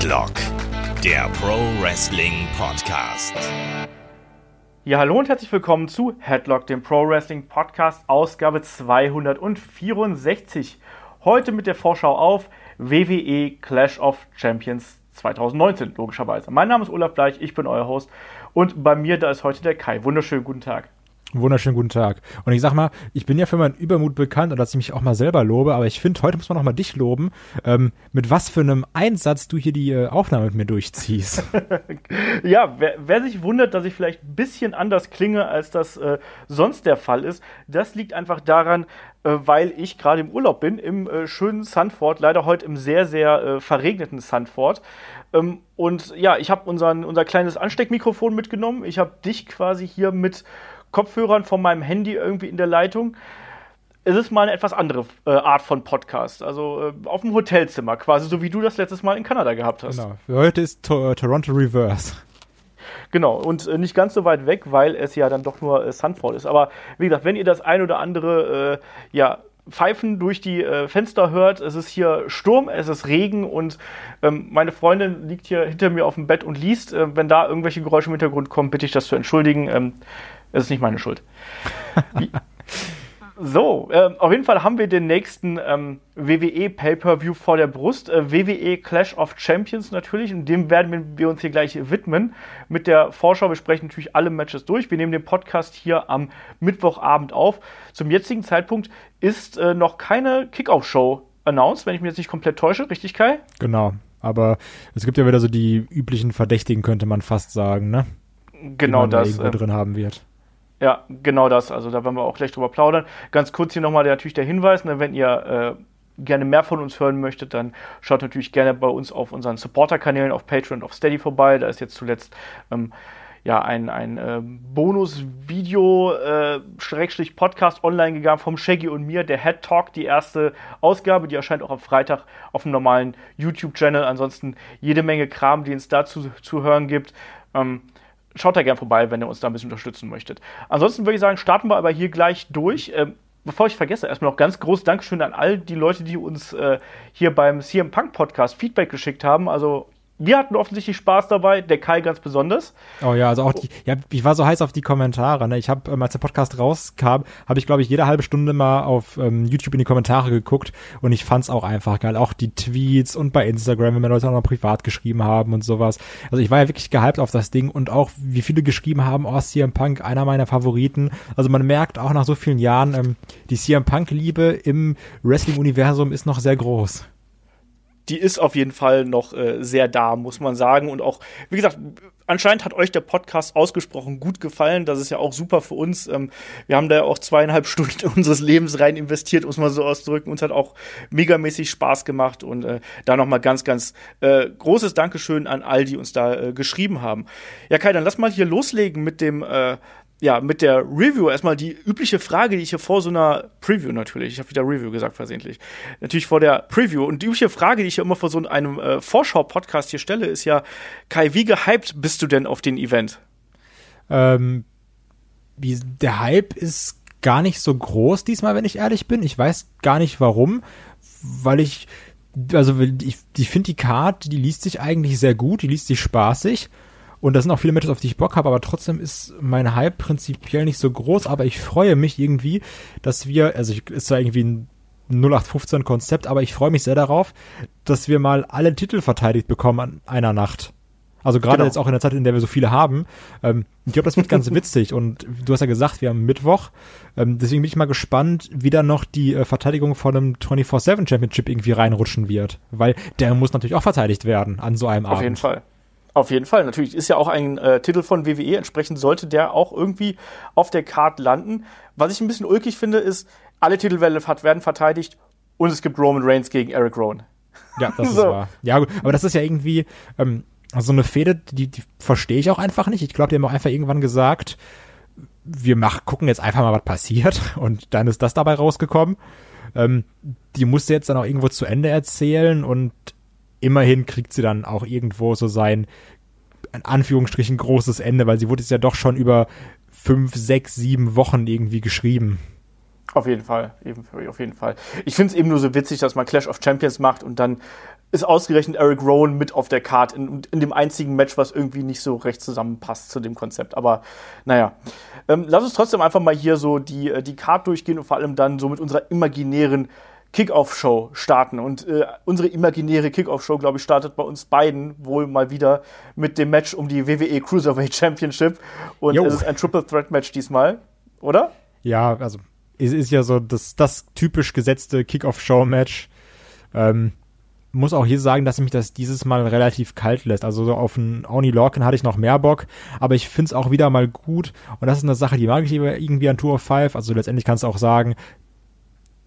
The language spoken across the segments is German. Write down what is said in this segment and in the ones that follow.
Headlock, der Pro Wrestling Podcast. Ja, hallo und herzlich willkommen zu Headlock, dem Pro Wrestling Podcast, Ausgabe 264. Heute mit der Vorschau auf WWE Clash of Champions 2019, logischerweise. Mein Name ist Olaf Bleich, ich bin euer Host und bei mir da ist heute der Kai. Wunderschönen guten Tag. Wunderschönen guten Tag. Und ich sag mal, ich bin ja für meinen Übermut bekannt und dass ich mich auch mal selber lobe, aber ich finde, heute muss man auch mal dich loben, ähm, mit was für einem Einsatz du hier die äh, Aufnahme mit mir durchziehst. ja, wer, wer, sich wundert, dass ich vielleicht ein bisschen anders klinge, als das äh, sonst der Fall ist, das liegt einfach daran, äh, weil ich gerade im Urlaub bin, im äh, schönen Sandford, leider heute im sehr, sehr äh, verregneten Sandford. Ähm, und ja, ich habe unser kleines Ansteckmikrofon mitgenommen. Ich habe dich quasi hier mit Kopfhörern von meinem Handy irgendwie in der Leitung. Es ist mal eine etwas andere äh, Art von Podcast. Also äh, auf dem Hotelzimmer, quasi so wie du das letztes Mal in Kanada gehabt hast. Genau. Für heute ist to äh, Toronto Reverse. Genau, und äh, nicht ganz so weit weg, weil es ja dann doch nur äh, Sunfall ist. Aber wie gesagt, wenn ihr das ein oder andere äh, ja, Pfeifen durch die äh, Fenster hört. Es ist hier Sturm, es ist Regen und ähm, meine Freundin liegt hier hinter mir auf dem Bett und liest. Äh, wenn da irgendwelche Geräusche im Hintergrund kommen, bitte ich das zu entschuldigen. Ähm, es ist nicht meine Schuld. so, äh, auf jeden Fall haben wir den nächsten ähm, WWE Pay-Per-View vor der Brust. Äh, WWE Clash of Champions natürlich. Und dem werden wir uns hier gleich widmen. Mit der Vorschau besprechen natürlich alle Matches durch. Wir nehmen den Podcast hier am Mittwochabend auf. Zum jetzigen Zeitpunkt ist äh, noch keine Kickoff-Show announced, wenn ich mich jetzt nicht komplett täusche. Richtig, Kai? Genau. Aber es gibt ja wieder so die üblichen Verdächtigen, könnte man fast sagen, ne? Genau die man das. Da irgendwo äh, drin haben wird. Ja, genau das. Also da werden wir auch gleich drüber plaudern. Ganz kurz hier nochmal natürlich der Hinweis, ne, wenn ihr äh, gerne mehr von uns hören möchtet, dann schaut natürlich gerne bei uns auf unseren Supporter-Kanälen auf Patreon und auf Steady vorbei. Da ist jetzt zuletzt ähm, ja ein, ein äh, Bonus-Video, äh, Podcast online gegangen vom Shaggy und mir, der Head Talk, die erste Ausgabe, die erscheint auch am Freitag auf dem normalen YouTube-Channel. Ansonsten jede Menge Kram, den es dazu zu hören gibt. Ähm, schaut da gerne vorbei, wenn ihr uns da ein bisschen unterstützen möchtet. Ansonsten würde ich sagen, starten wir aber hier gleich durch. Ähm, bevor ich vergesse, erstmal noch ganz groß Dankeschön an all die Leute, die uns äh, hier beim CM Punk Podcast Feedback geschickt haben. Also wir hatten offensichtlich Spaß dabei, der Kai ganz besonders. Oh ja, also auch die, ja, ich war so heiß auf die Kommentare. Ne? Ich habe, ähm, als der Podcast rauskam, habe ich, glaube ich, jede halbe Stunde mal auf ähm, YouTube in die Kommentare geguckt und ich fand's auch einfach geil. Auch die Tweets und bei Instagram, wenn mir Leute auch noch privat geschrieben haben und sowas. Also ich war ja wirklich gehypt auf das Ding und auch, wie viele geschrieben haben, oh, CM Punk, einer meiner Favoriten. Also man merkt auch nach so vielen Jahren, ähm, die CM Punk-Liebe im Wrestling-Universum ist noch sehr groß die ist auf jeden Fall noch äh, sehr da, muss man sagen. Und auch, wie gesagt, anscheinend hat euch der Podcast ausgesprochen gut gefallen. Das ist ja auch super für uns. Ähm, wir haben da ja auch zweieinhalb Stunden unseres Lebens rein investiert, muss man so ausdrücken. Uns hat auch megamäßig Spaß gemacht. Und äh, da nochmal ganz, ganz äh, großes Dankeschön an all, die uns da äh, geschrieben haben. Ja, Kai, dann lass mal hier loslegen mit dem äh, ja, mit der Review erstmal die übliche Frage, die ich hier vor so einer Preview natürlich, ich habe wieder Review gesagt versehentlich, natürlich vor der Preview und die übliche Frage, die ich hier immer vor so einem äh, Vorschau-Podcast hier stelle, ist ja, Kai, wie gehypt bist du denn auf den Event? Ähm, wie, der Hype ist gar nicht so groß diesmal, wenn ich ehrlich bin. Ich weiß gar nicht warum, weil ich, also ich, ich finde die Card, die liest sich eigentlich sehr gut, die liest sich spaßig und da sind auch viele Matches, auf die ich Bock habe, aber trotzdem ist mein Hype prinzipiell nicht so groß, aber ich freue mich irgendwie, dass wir, also ich, ist zwar irgendwie ein 0815 Konzept, aber ich freue mich sehr darauf, dass wir mal alle Titel verteidigt bekommen an einer Nacht. Also gerade genau. jetzt auch in der Zeit, in der wir so viele haben. Ähm, ich glaube, das wird ganz witzig. Und du hast ja gesagt, wir haben Mittwoch. Ähm, deswegen bin ich mal gespannt, wie dann noch die äh, Verteidigung von einem 24-7 Championship irgendwie reinrutschen wird. Weil der muss natürlich auch verteidigt werden an so einem Auf Abend. Auf jeden Fall. Auf jeden Fall, natürlich. Ist ja auch ein äh, Titel von WWE, entsprechend sollte der auch irgendwie auf der Card landen. Was ich ein bisschen ulkig finde, ist, alle Titel werden verteidigt und es gibt Roman Reigns gegen Eric Rowan. Ja, das so. ist wahr. Ja, gut, aber das ist ja irgendwie ähm, so eine Fehde, die, die verstehe ich auch einfach nicht. Ich glaube, die haben auch einfach irgendwann gesagt, wir mach, gucken jetzt einfach mal, was passiert und dann ist das dabei rausgekommen. Ähm, die musste jetzt dann auch irgendwo zu Ende erzählen und immerhin kriegt sie dann auch irgendwo so sein, in Anführungsstrichen, großes Ende, weil sie wurde jetzt ja doch schon über fünf, sechs, sieben Wochen irgendwie geschrieben. Auf jeden Fall, eben, auf jeden Fall. Ich finde es eben nur so witzig, dass man Clash of Champions macht und dann ist ausgerechnet Eric Rowan mit auf der Card in, in dem einzigen Match, was irgendwie nicht so recht zusammenpasst zu dem Konzept. Aber naja, ähm, lass uns trotzdem einfach mal hier so die, äh, die Card durchgehen und vor allem dann so mit unserer imaginären Kickoff-Show starten. Und äh, unsere imaginäre Kickoff-Show, glaube ich, startet bei uns beiden wohl mal wieder mit dem Match um die WWE Cruiserweight Championship. Und jo. es ist ein Triple Threat Match diesmal, oder? Ja, also es ist ja so das, das typisch gesetzte Kickoff-Show-Match. Ähm, muss auch hier sagen, dass mich das dieses Mal relativ kalt lässt. Also so auf einen Oni Lorcan hatte ich noch mehr Bock, aber ich finde es auch wieder mal gut. Und das ist eine Sache, die mag ich irgendwie an Tour of Five. Also letztendlich kannst du auch sagen,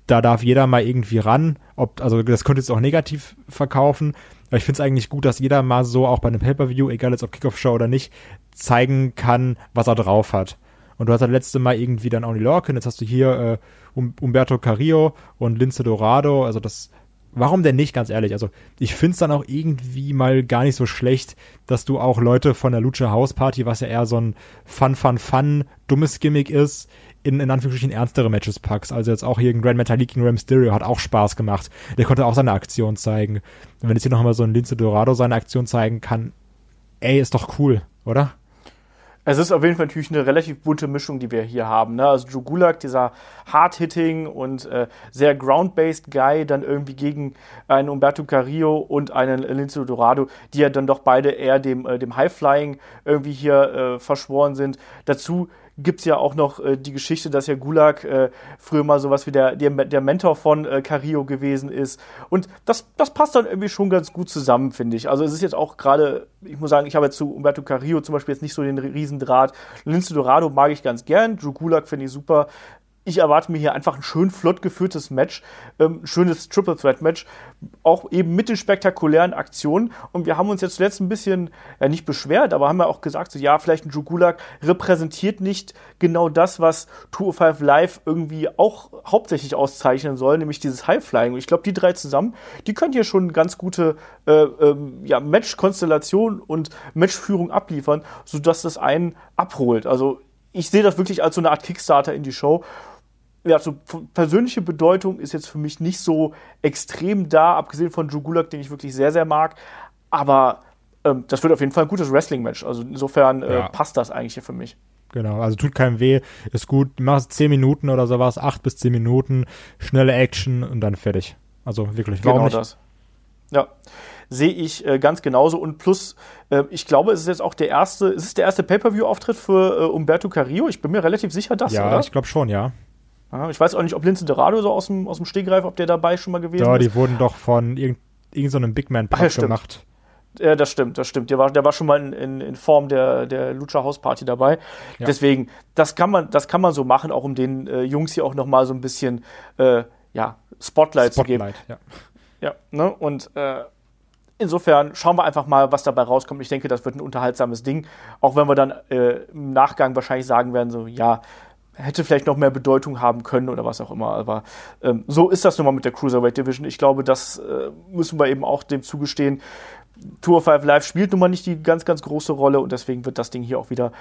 da darf jeder mal irgendwie ran. Ob, also das könnte jetzt auch negativ verkaufen. Aber ich finde es eigentlich gut, dass jeder mal so auch bei einem Pay-Per-View, egal jetzt ob Kickoff-Show oder nicht, zeigen kann, was er drauf hat. Und du hast das letzte Mal irgendwie dann Oni Lorcan, jetzt hast du hier äh, Umberto Carrillo und Lince Dorado. Also das warum denn nicht, ganz ehrlich? Also, ich finde es dann auch irgendwie mal gar nicht so schlecht, dass du auch Leute von der Lucha House Party, was ja eher so ein Fun, Fun, Fun, dummes Gimmick ist, in, in Anführungsstrichen ernstere Matches packst. Also jetzt auch hier ein Grand Metalik gegen Rey Mysterio hat auch Spaß gemacht. Der konnte auch seine Aktion zeigen. Und wenn jetzt hier nochmal so ein Lince Dorado seine Aktion zeigen kann, ey, ist doch cool, oder? Es ist auf jeden Fall natürlich eine relativ bunte Mischung, die wir hier haben. Ne? Also Joe Gulak, dieser Hard-Hitting und äh, sehr ground-based Guy, dann irgendwie gegen einen Umberto Carrillo und einen Lince Dorado, die ja dann doch beide eher dem, äh, dem High-Flying irgendwie hier äh, verschworen sind. Dazu gibt es ja auch noch äh, die Geschichte, dass ja Gulag äh, früher mal sowas wie der, der, der Mentor von äh, Carillo gewesen ist. Und das, das passt dann irgendwie schon ganz gut zusammen, finde ich. Also es ist jetzt auch gerade, ich muss sagen, ich habe jetzt zu Umberto Carillo zum Beispiel jetzt nicht so den Riesendraht. Lince Dorado mag ich ganz gern, Drew Gulag finde ich super ich erwarte mir hier einfach ein schön flott geführtes Match, ähm, schönes Triple Threat Match, auch eben mit den spektakulären Aktionen. Und wir haben uns jetzt zuletzt ein bisschen, ja nicht beschwert, aber haben ja auch gesagt, so, ja, vielleicht ein Drew Gulak repräsentiert nicht genau das, was 205 Live irgendwie auch hauptsächlich auszeichnen soll, nämlich dieses High-Flying. Und ich glaube, die drei zusammen, die können hier schon ganz gute äh, ähm, ja, Match-Konstellation und Matchführung abliefern, sodass das einen abholt. Also ich sehe das wirklich als so eine Art Kickstarter in die Show ja, so persönliche Bedeutung ist jetzt für mich nicht so extrem da, abgesehen von Drew Gulak, den ich wirklich sehr, sehr mag. Aber ähm, das wird auf jeden Fall ein gutes Wrestling-Match. Also insofern äh, ja. passt das eigentlich hier für mich. Genau, also tut keinem weh, ist gut, machst 10 Minuten oder sowas, 8 bis 10 Minuten, schnelle Action und dann fertig. Also wirklich, warum genau nicht? das. Ja, sehe ich äh, ganz genauso. Und plus, äh, ich glaube, es ist jetzt auch der erste, ist es der erste Pay-Per-View-Auftritt für äh, Umberto Carrillo? Ich bin mir relativ sicher, dass, ja, oder? ich glaube schon, ja. Ich weiß auch nicht, ob Lince Dorado so aus dem, aus dem Stegreif, ob der dabei schon mal gewesen ja, ist. Ja, die wurden doch von irgendeinem so Big Man Pub ja, gemacht. Ja, das stimmt, das stimmt. Der war, der war schon mal in, in, Form der, der Lucha House Party dabei. Ja. Deswegen, das kann man, das kann man so machen, auch um den äh, Jungs hier auch noch mal so ein bisschen äh, ja, Spotlight, Spotlight, zu geben. Ja, ja ne? Und äh, insofern schauen wir einfach mal, was dabei rauskommt. Ich denke, das wird ein unterhaltsames Ding. Auch wenn wir dann äh, im Nachgang wahrscheinlich sagen werden, so, ja, hätte vielleicht noch mehr Bedeutung haben können oder was auch immer. Aber ähm, so ist das nun mal mit der Cruiserweight Division. Ich glaube, das äh, müssen wir eben auch dem zugestehen. Tour 5 Live spielt nun mal nicht die ganz, ganz große Rolle und deswegen wird das Ding hier auch wieder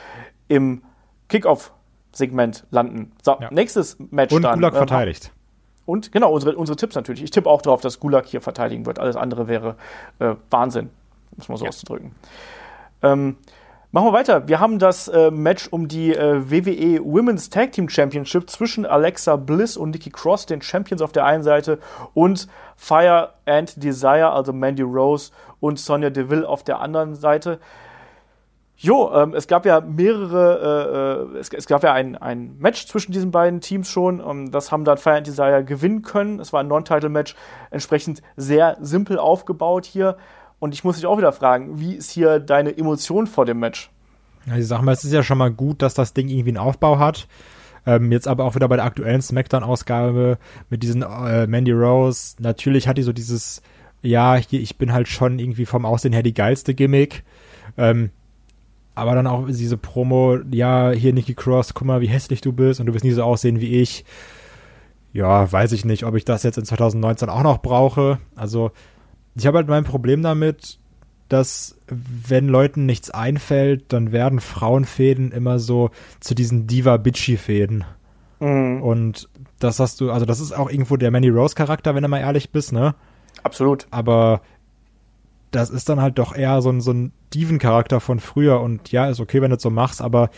im Kickoff-Segment landen. So, ja. nächstes Match und dann. Gulag ähm, verteidigt. Und genau, unsere, unsere Tipps natürlich. Ich tippe auch darauf, dass Gulag hier verteidigen wird. Alles andere wäre äh, Wahnsinn, muss man so ja. auszudrücken. Ähm, Machen wir weiter. Wir haben das äh, Match um die äh, WWE Women's Tag Team Championship zwischen Alexa Bliss und Nikki Cross, den Champions auf der einen Seite, und Fire and Desire, also Mandy Rose und Sonya Deville auf der anderen Seite. Jo, ähm, es gab ja mehrere, äh, äh, es, es, gab ja ein, ein Match zwischen diesen beiden Teams schon. Ähm, das haben dann Fire and Desire gewinnen können. Es war ein Non-Title-Match, entsprechend sehr simpel aufgebaut hier. Und ich muss dich auch wieder fragen, wie ist hier deine Emotion vor dem Match? Ja, ich sag mal, es ist ja schon mal gut, dass das Ding irgendwie einen Aufbau hat. Ähm, jetzt aber auch wieder bei der aktuellen Smackdown-Ausgabe mit diesen äh, Mandy Rose. Natürlich hat die so dieses, ja, hier, ich bin halt schon irgendwie vom Aussehen her die geilste Gimmick. Ähm, aber dann auch diese Promo, ja, hier Nikki Cross, guck mal, wie hässlich du bist und du wirst nie so aussehen wie ich. Ja, weiß ich nicht, ob ich das jetzt in 2019 auch noch brauche. Also, ich habe halt mein Problem damit, dass wenn Leuten nichts einfällt, dann werden Frauenfäden immer so zu diesen Diva-Bitchy-Fäden. Mhm. Und das hast du, also das ist auch irgendwo der Manny Rose Charakter, wenn du mal ehrlich bist, ne? Absolut. Aber das ist dann halt doch eher so ein, so ein Diven-Charakter von früher und ja, ist okay, wenn du es so machst, aber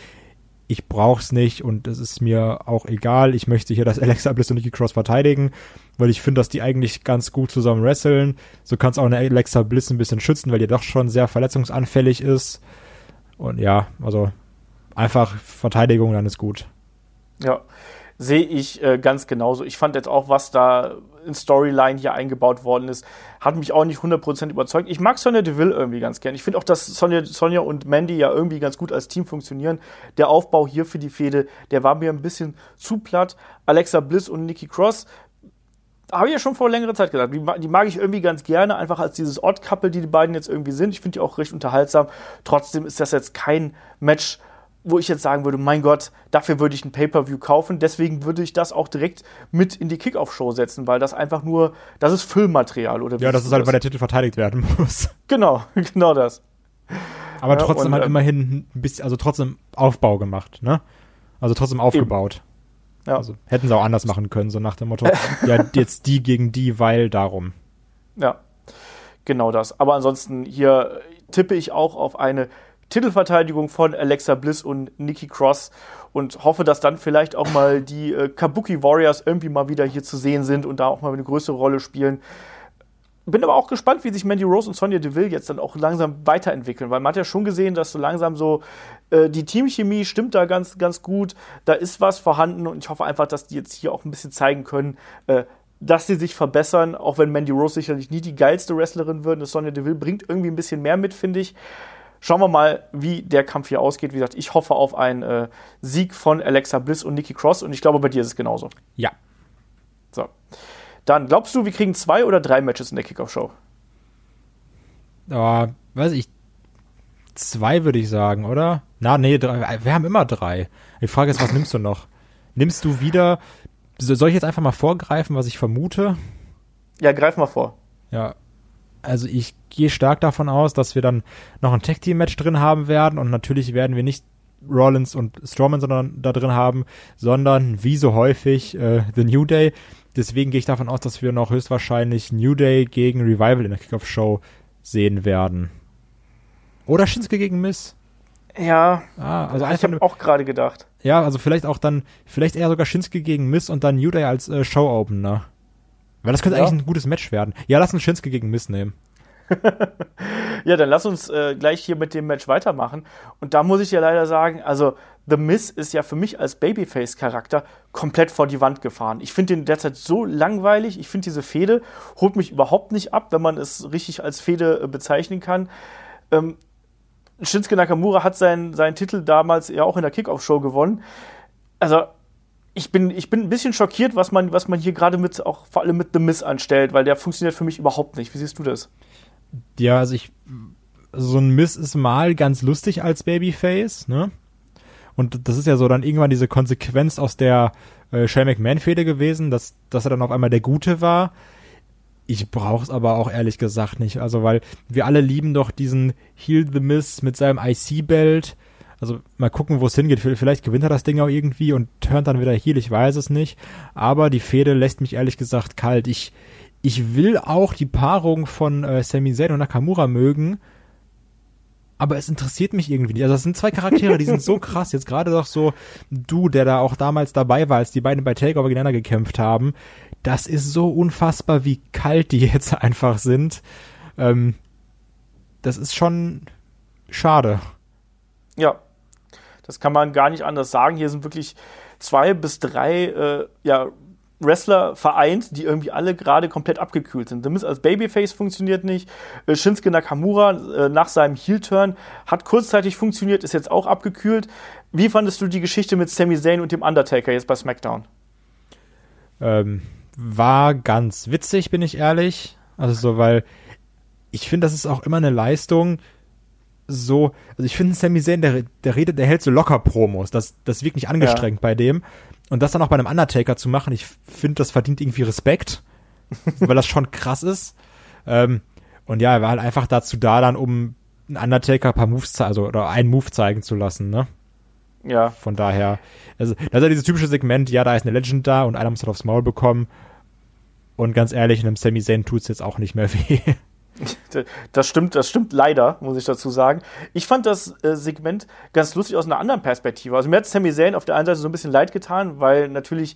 ich brauch's nicht und es ist mir auch egal. Ich möchte hier das Alexa Bliss und Nikki Cross verteidigen, weil ich finde, dass die eigentlich ganz gut zusammen wresteln. So kannst auch eine Alexa Bliss ein bisschen schützen, weil die doch schon sehr verletzungsanfällig ist. Und ja, also einfach Verteidigung, dann ist gut. Ja, sehe ich äh, ganz genauso. Ich fand jetzt auch, was da in Storyline hier eingebaut worden ist, hat mich auch nicht 100% überzeugt. Ich mag Sonja Deville irgendwie ganz gern. Ich finde auch, dass Sonja, Sonja und Mandy ja irgendwie ganz gut als Team funktionieren. Der Aufbau hier für die Fehde, der war mir ein bisschen zu platt. Alexa Bliss und Nikki Cross, habe ich ja schon vor längerer Zeit gesagt. Die, die, mag ich irgendwie ganz gerne, einfach als dieses Odd-Couple, die die beiden jetzt irgendwie sind. Ich finde die auch recht unterhaltsam. Trotzdem ist das jetzt kein Match, wo ich jetzt sagen würde, mein Gott, dafür würde ich ein Pay-per-View kaufen. Deswegen würde ich das auch direkt mit in die Kickoff-Show setzen, weil das einfach nur, das ist Füllmaterial oder Ja, das ist halt, weil der Titel verteidigt werden muss. Genau, genau das. Aber ja, trotzdem und, halt ähm, immerhin ein bisschen, also trotzdem Aufbau gemacht, ne? Also trotzdem aufgebaut. Ja. Also hätten sie auch anders machen können, so nach dem Motto, ja, jetzt die gegen die, weil darum. Ja, genau das. Aber ansonsten hier tippe ich auch auf eine Titelverteidigung von Alexa Bliss und Nikki Cross und hoffe, dass dann vielleicht auch mal die äh, Kabuki Warriors irgendwie mal wieder hier zu sehen sind und da auch mal eine größere Rolle spielen. Bin aber auch gespannt, wie sich Mandy Rose und Sonya Deville jetzt dann auch langsam weiterentwickeln, weil man hat ja schon gesehen, dass so langsam so äh, die Teamchemie stimmt da ganz, ganz gut, da ist was vorhanden und ich hoffe einfach, dass die jetzt hier auch ein bisschen zeigen können, äh, dass sie sich verbessern, auch wenn Mandy Rose sicherlich nie die geilste Wrestlerin wird. Sonya Deville bringt irgendwie ein bisschen mehr mit, finde ich. Schauen wir mal, wie der Kampf hier ausgeht. Wie gesagt, ich hoffe auf einen äh, Sieg von Alexa Bliss und Nikki Cross und ich glaube, bei dir ist es genauso. Ja. Dann glaubst du, wir kriegen zwei oder drei Matches in der Kickoff-Show? Oh, weiß ich. Zwei würde ich sagen, oder? Na, nee, drei. Wir haben immer drei. Die Frage ist, was nimmst du noch? Nimmst du wieder. Soll ich jetzt einfach mal vorgreifen, was ich vermute? Ja, greif mal vor. Ja, also ich gehe stark davon aus, dass wir dann noch ein Tag Team Match drin haben werden und natürlich werden wir nicht Rollins und Strowman sondern da drin haben, sondern wie so häufig äh, The New Day. Deswegen gehe ich davon aus, dass wir noch höchstwahrscheinlich New Day gegen Revival in der Kickoff Show sehen werden. Oder Shinsuke gegen Miss. Ja, ah, also ich habe auch gerade gedacht. Ja, also vielleicht auch dann, vielleicht eher sogar Shinsuke gegen Miss und dann New Day als äh, Show Opener. Weil das könnte ja. eigentlich ein gutes Match werden. Ja, lass uns Shinsuke gegen Miss nehmen. ja, dann lass uns äh, gleich hier mit dem Match weitermachen. Und da muss ich ja leider sagen, also The Miz ist ja für mich als Babyface-Charakter komplett vor die Wand gefahren. Ich finde den derzeit so langweilig. Ich finde diese Fehde holt mich überhaupt nicht ab, wenn man es richtig als Fehde äh, bezeichnen kann. Ähm, Shinsuke Nakamura hat seinen, seinen Titel damals ja auch in der Kickoff-Show gewonnen. Also ich bin, ich bin ein bisschen schockiert, was man, was man hier gerade mit, auch vor allem mit The Miss anstellt, weil der funktioniert für mich überhaupt nicht. Wie siehst du das? Ja, also ich, so ein Miss ist mal ganz lustig als Babyface, ne? Und das ist ja so dann irgendwann diese Konsequenz aus der äh, Shane McMahon-Fehde gewesen, dass, dass er dann auf einmal der Gute war. Ich brauch's aber auch ehrlich gesagt nicht. Also, weil wir alle lieben doch diesen Heal the Miss mit seinem IC-Belt also mal gucken, wo es hingeht. Vielleicht gewinnt er das Ding auch irgendwie und turnt dann wieder hier, ich weiß es nicht. Aber die Fehde lässt mich ehrlich gesagt kalt. Ich, ich will auch die Paarung von äh, Sami Zayn und Nakamura mögen, aber es interessiert mich irgendwie nicht. Also das sind zwei Charaktere, die sind so krass. Jetzt gerade doch so du, der da auch damals dabei war, als die beiden bei Takeover gegeneinander gekämpft haben. Das ist so unfassbar, wie kalt die jetzt einfach sind. Ähm, das ist schon schade. Ja, das kann man gar nicht anders sagen. Hier sind wirklich zwei bis drei äh, ja, Wrestler vereint, die irgendwie alle gerade komplett abgekühlt sind. The Miz als Babyface funktioniert nicht. Äh, Shinsuke Nakamura äh, nach seinem Heel-Turn hat kurzzeitig funktioniert, ist jetzt auch abgekühlt. Wie fandest du die Geschichte mit Sami Zayn und dem Undertaker jetzt bei SmackDown? Ähm, war ganz witzig, bin ich ehrlich. Also so, weil ich finde, das ist auch immer eine Leistung, so, also ich finde Sami Zayn, der, der redet, der hält so locker Promos. Das, das wirkt nicht angestrengt ja. bei dem. Und das dann auch bei einem Undertaker zu machen, ich finde, das verdient irgendwie Respekt, weil das schon krass ist. Ähm, und ja, er war halt einfach dazu da, dann um einen Undertaker ein paar Moves, also oder einen Move zeigen zu lassen, ne? Ja. Von daher, also, das ist ja dieses typische Segment, ja, da ist eine Legend da und einer muss halt aufs Maul bekommen. Und ganz ehrlich, einem Sami Zayn tut es jetzt auch nicht mehr weh. Das stimmt, das stimmt leider, muss ich dazu sagen. Ich fand das äh, Segment ganz lustig aus einer anderen Perspektive. Also mir hat Sami Zayn auf der einen Seite so ein bisschen leid getan, weil natürlich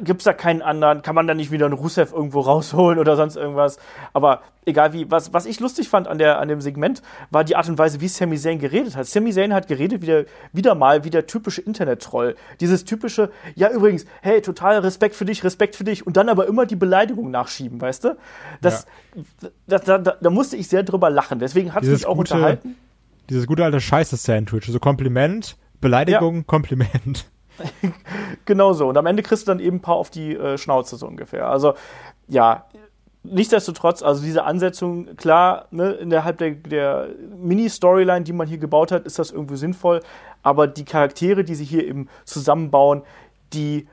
gibt es da keinen anderen, kann man da nicht wieder einen Rusev irgendwo rausholen oder sonst irgendwas. Aber egal wie, was, was ich lustig fand an, der, an dem Segment, war die Art und Weise, wie Sami Zayn geredet hat. Sami Zayn hat geredet wieder, wieder mal wie der typische Internet-Troll. Dieses typische, ja übrigens, hey, total Respekt für dich, Respekt für dich und dann aber immer die Beleidigung nachschieben, weißt du? Das, ja. da, da, da, da, musste ich sehr drüber lachen. Deswegen hat es mich auch gute, unterhalten. Dieses gute alte Scheiße-Sandwich, so Kompliment, Beleidigung, ja. Kompliment. genau so. Und am Ende kriegst du dann eben ein paar auf die äh, Schnauze so ungefähr. Also ja, nichtsdestotrotz, also diese Ansetzung, klar, ne, innerhalb der, der Mini-Storyline, die man hier gebaut hat, ist das irgendwie sinnvoll. Aber die Charaktere, die sie hier eben zusammenbauen, die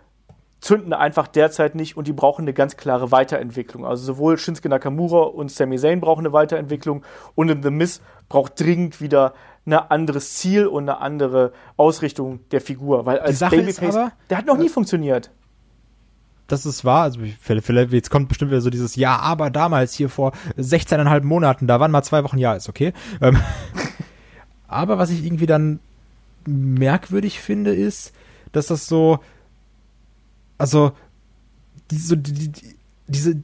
zünden einfach derzeit nicht und die brauchen eine ganz klare Weiterentwicklung. Also sowohl Shinsuke Nakamura und Sami Zayn brauchen eine Weiterentwicklung und in The Miz braucht dringend wieder ein anderes Ziel und eine andere Ausrichtung der Figur. Weil als Babyface, aber, der hat noch nie funktioniert. Das ist wahr. Also vielleicht, jetzt kommt bestimmt wieder so dieses Ja, aber damals hier vor 16,5 Monaten, da waren mal zwei Wochen, ja, ist okay. Ähm, aber was ich irgendwie dann merkwürdig finde, ist, dass das so, also, diese, die, die, diese,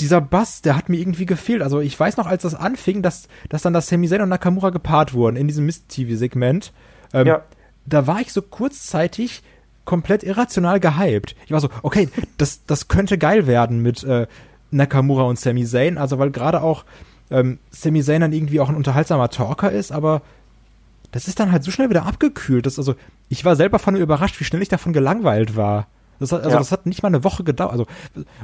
dieser Bass, der hat mir irgendwie gefehlt. Also ich weiß noch, als das anfing, dass, dass dann das Sami Zayn und Nakamura gepaart wurden in diesem Mist-TV-Segment. Ähm, ja. Da war ich so kurzzeitig komplett irrational gehypt. Ich war so, okay, das, das könnte geil werden mit äh, Nakamura und Sami Zayn. Also weil gerade auch ähm, Sami Zayn dann irgendwie auch ein unterhaltsamer Talker ist, aber das ist dann halt so schnell wieder abgekühlt. Dass, also ich war selber von überrascht, wie schnell ich davon gelangweilt war. Das hat, also ja. das hat nicht mal eine Woche gedauert. Also,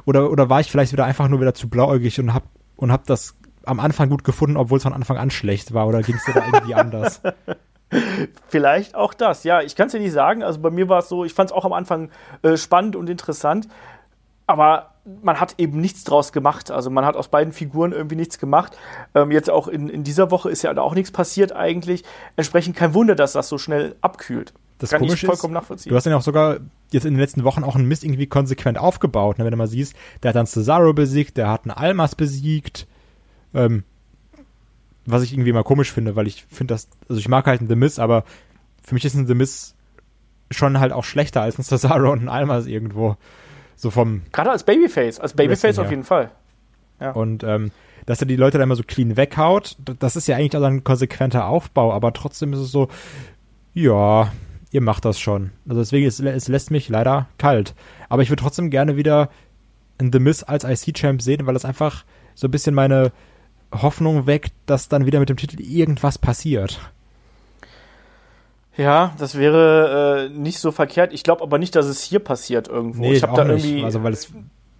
oder, oder war ich vielleicht wieder einfach nur wieder zu blauäugig und hab, und hab das am Anfang gut gefunden, obwohl es von Anfang an schlecht war, oder ging es dir da irgendwie anders? Vielleicht auch das, ja. Ich kann es dir nicht sagen. Also bei mir war es so, ich fand es auch am Anfang äh, spannend und interessant, aber man hat eben nichts draus gemacht. Also man hat aus beiden Figuren irgendwie nichts gemacht. Ähm, jetzt auch in, in dieser Woche ist ja auch nichts passiert eigentlich. Entsprechend kein Wunder, dass das so schnell abkühlt. Das Kann ich vollkommen ist, nachvollziehen. Du hast ja auch sogar jetzt in den letzten Wochen auch einen Mist irgendwie konsequent aufgebaut. Ne? Wenn du mal siehst, der hat dann Cesaro besiegt, der hat einen Almas besiegt. Ähm, was ich irgendwie mal komisch finde, weil ich finde das, also ich mag halt einen The Miz, aber für mich ist ein The Miz schon halt auch schlechter als ein Cesaro und ein Almas irgendwo. So vom. Gerade als Babyface, als Babyface auf jeden Fall. Ja. Und ähm, dass er die Leute dann immer so clean weghaut, das ist ja eigentlich auch ein konsequenter Aufbau, aber trotzdem ist es so, ja, ihr macht das schon. Also deswegen, es, es lässt mich leider kalt. Aber ich würde trotzdem gerne wieder in The Miss als IC-Champ sehen, weil das einfach so ein bisschen meine Hoffnung weckt, dass dann wieder mit dem Titel irgendwas passiert. Ja, das wäre äh, nicht so verkehrt. Ich glaube aber nicht, dass es hier passiert irgendwo. Nee, ich habe da nicht. irgendwie. Also, weil es,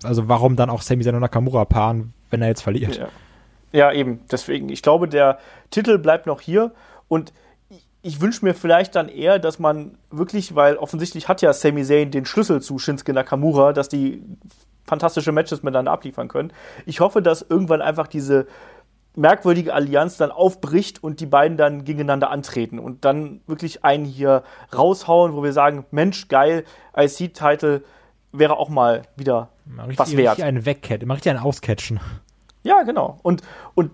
also warum dann auch Sami Zayn und Nakamura paaren, wenn er jetzt verliert? Ja. ja, eben. Deswegen, ich glaube, der Titel bleibt noch hier und ich wünsche mir vielleicht dann eher, dass man wirklich, weil offensichtlich hat ja Sami Zayn den Schlüssel zu Shinsuke Nakamura, dass die fantastische Matches miteinander abliefern können. Ich hoffe, dass irgendwann einfach diese merkwürdige Allianz dann aufbricht und die beiden dann gegeneinander antreten und dann wirklich einen hier raushauen, wo wir sagen, Mensch, geil, IC-Title wäre auch mal wieder richtig, was wert. Richtig einen wegcatchen, mal richtig einen auscatchen. Ja, genau. Und, und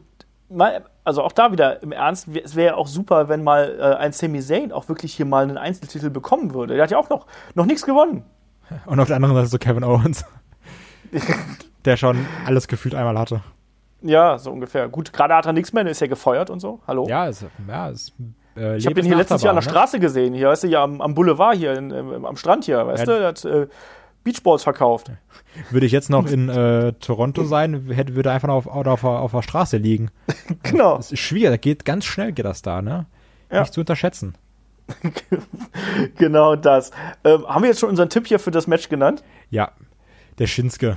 mal, also auch da wieder im Ernst, es wäre ja auch super, wenn mal äh, ein Sami Zayn auch wirklich hier mal einen Einzeltitel bekommen würde. Der hat ja auch noch, noch nichts gewonnen. Und auf der anderen Seite so Kevin Owens. der schon alles gefühlt einmal hatte. Ja, so ungefähr. Gut, gerade hat er nichts mehr, ist ja gefeuert und so. Hallo? Ja, ist, ja, ist äh, ich habe ihn hier letztes Jahr an der ne? Straße gesehen, hier, weißt du, ja am, am Boulevard hier, in, in, am Strand hier, weißt ja. du, der hat äh, Beachballs verkauft. Würde ich jetzt noch in äh, Toronto sein, hätte, würde einfach noch auf, auf, auf der Straße liegen. genau. Das ist schwierig, das geht ganz schnell geht das da, ne? Ja. Nicht zu unterschätzen. genau das. Ähm, haben wir jetzt schon unseren Tipp hier für das Match genannt? Ja, der Schinske.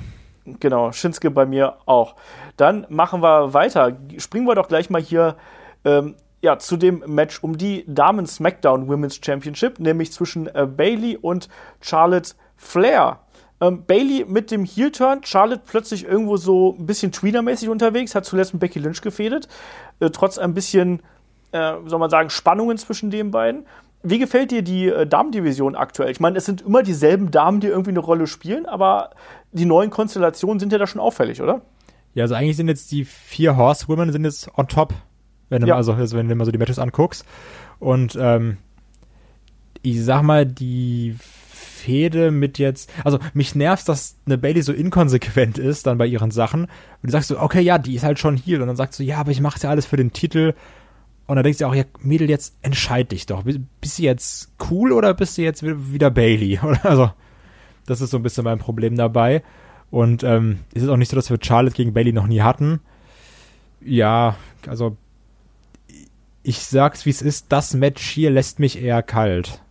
Genau, Schinske bei mir auch. Dann machen wir weiter. Springen wir doch gleich mal hier ähm, ja, zu dem Match um die Damen SmackDown Women's Championship, nämlich zwischen äh, Bailey und Charlotte Flair. Ähm, Bailey mit dem Heel-Turn, Charlotte plötzlich irgendwo so ein bisschen Tweener-mäßig unterwegs, hat zuletzt mit Becky Lynch gefädet, äh, trotz ein bisschen, äh, soll man sagen, Spannungen zwischen den beiden. wie gefällt dir die äh, Damendivision aktuell? Ich meine, es sind immer dieselben Damen, die irgendwie eine Rolle spielen, aber die neuen Konstellationen sind ja da schon auffällig, oder? Ja, also eigentlich sind jetzt die vier Horsewomen sind jetzt on top, wenn du, ja. mal, also, wenn du mal so die Matches anguckst. Und ähm, ich sag mal, die Fehde mit jetzt, also mich nervt, dass eine Bailey so inkonsequent ist dann bei ihren Sachen. Und du sagst so, okay, ja, die ist halt schon hier. Und dann sagst du, ja, aber ich mache ja alles für den Titel. Und dann denkst du auch, ja, Mädel, jetzt entscheid dich doch. Bist du jetzt cool oder bist du jetzt wieder Bailey? also, das ist so ein bisschen mein Problem dabei. Und ähm, es ist auch nicht so, dass wir Charlotte gegen Bailey noch nie hatten. Ja, also ich sag's wie es ist, das Match hier lässt mich eher kalt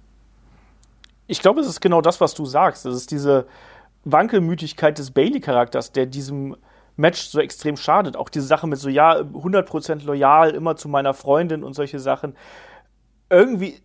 ich glaube, es ist genau das, was du sagst. Es ist diese Wankelmütigkeit des Bailey-Charakters, der diesem Match so extrem schadet. Auch diese Sache mit so, ja, 100% loyal, immer zu meiner Freundin und solche Sachen. Irgendwie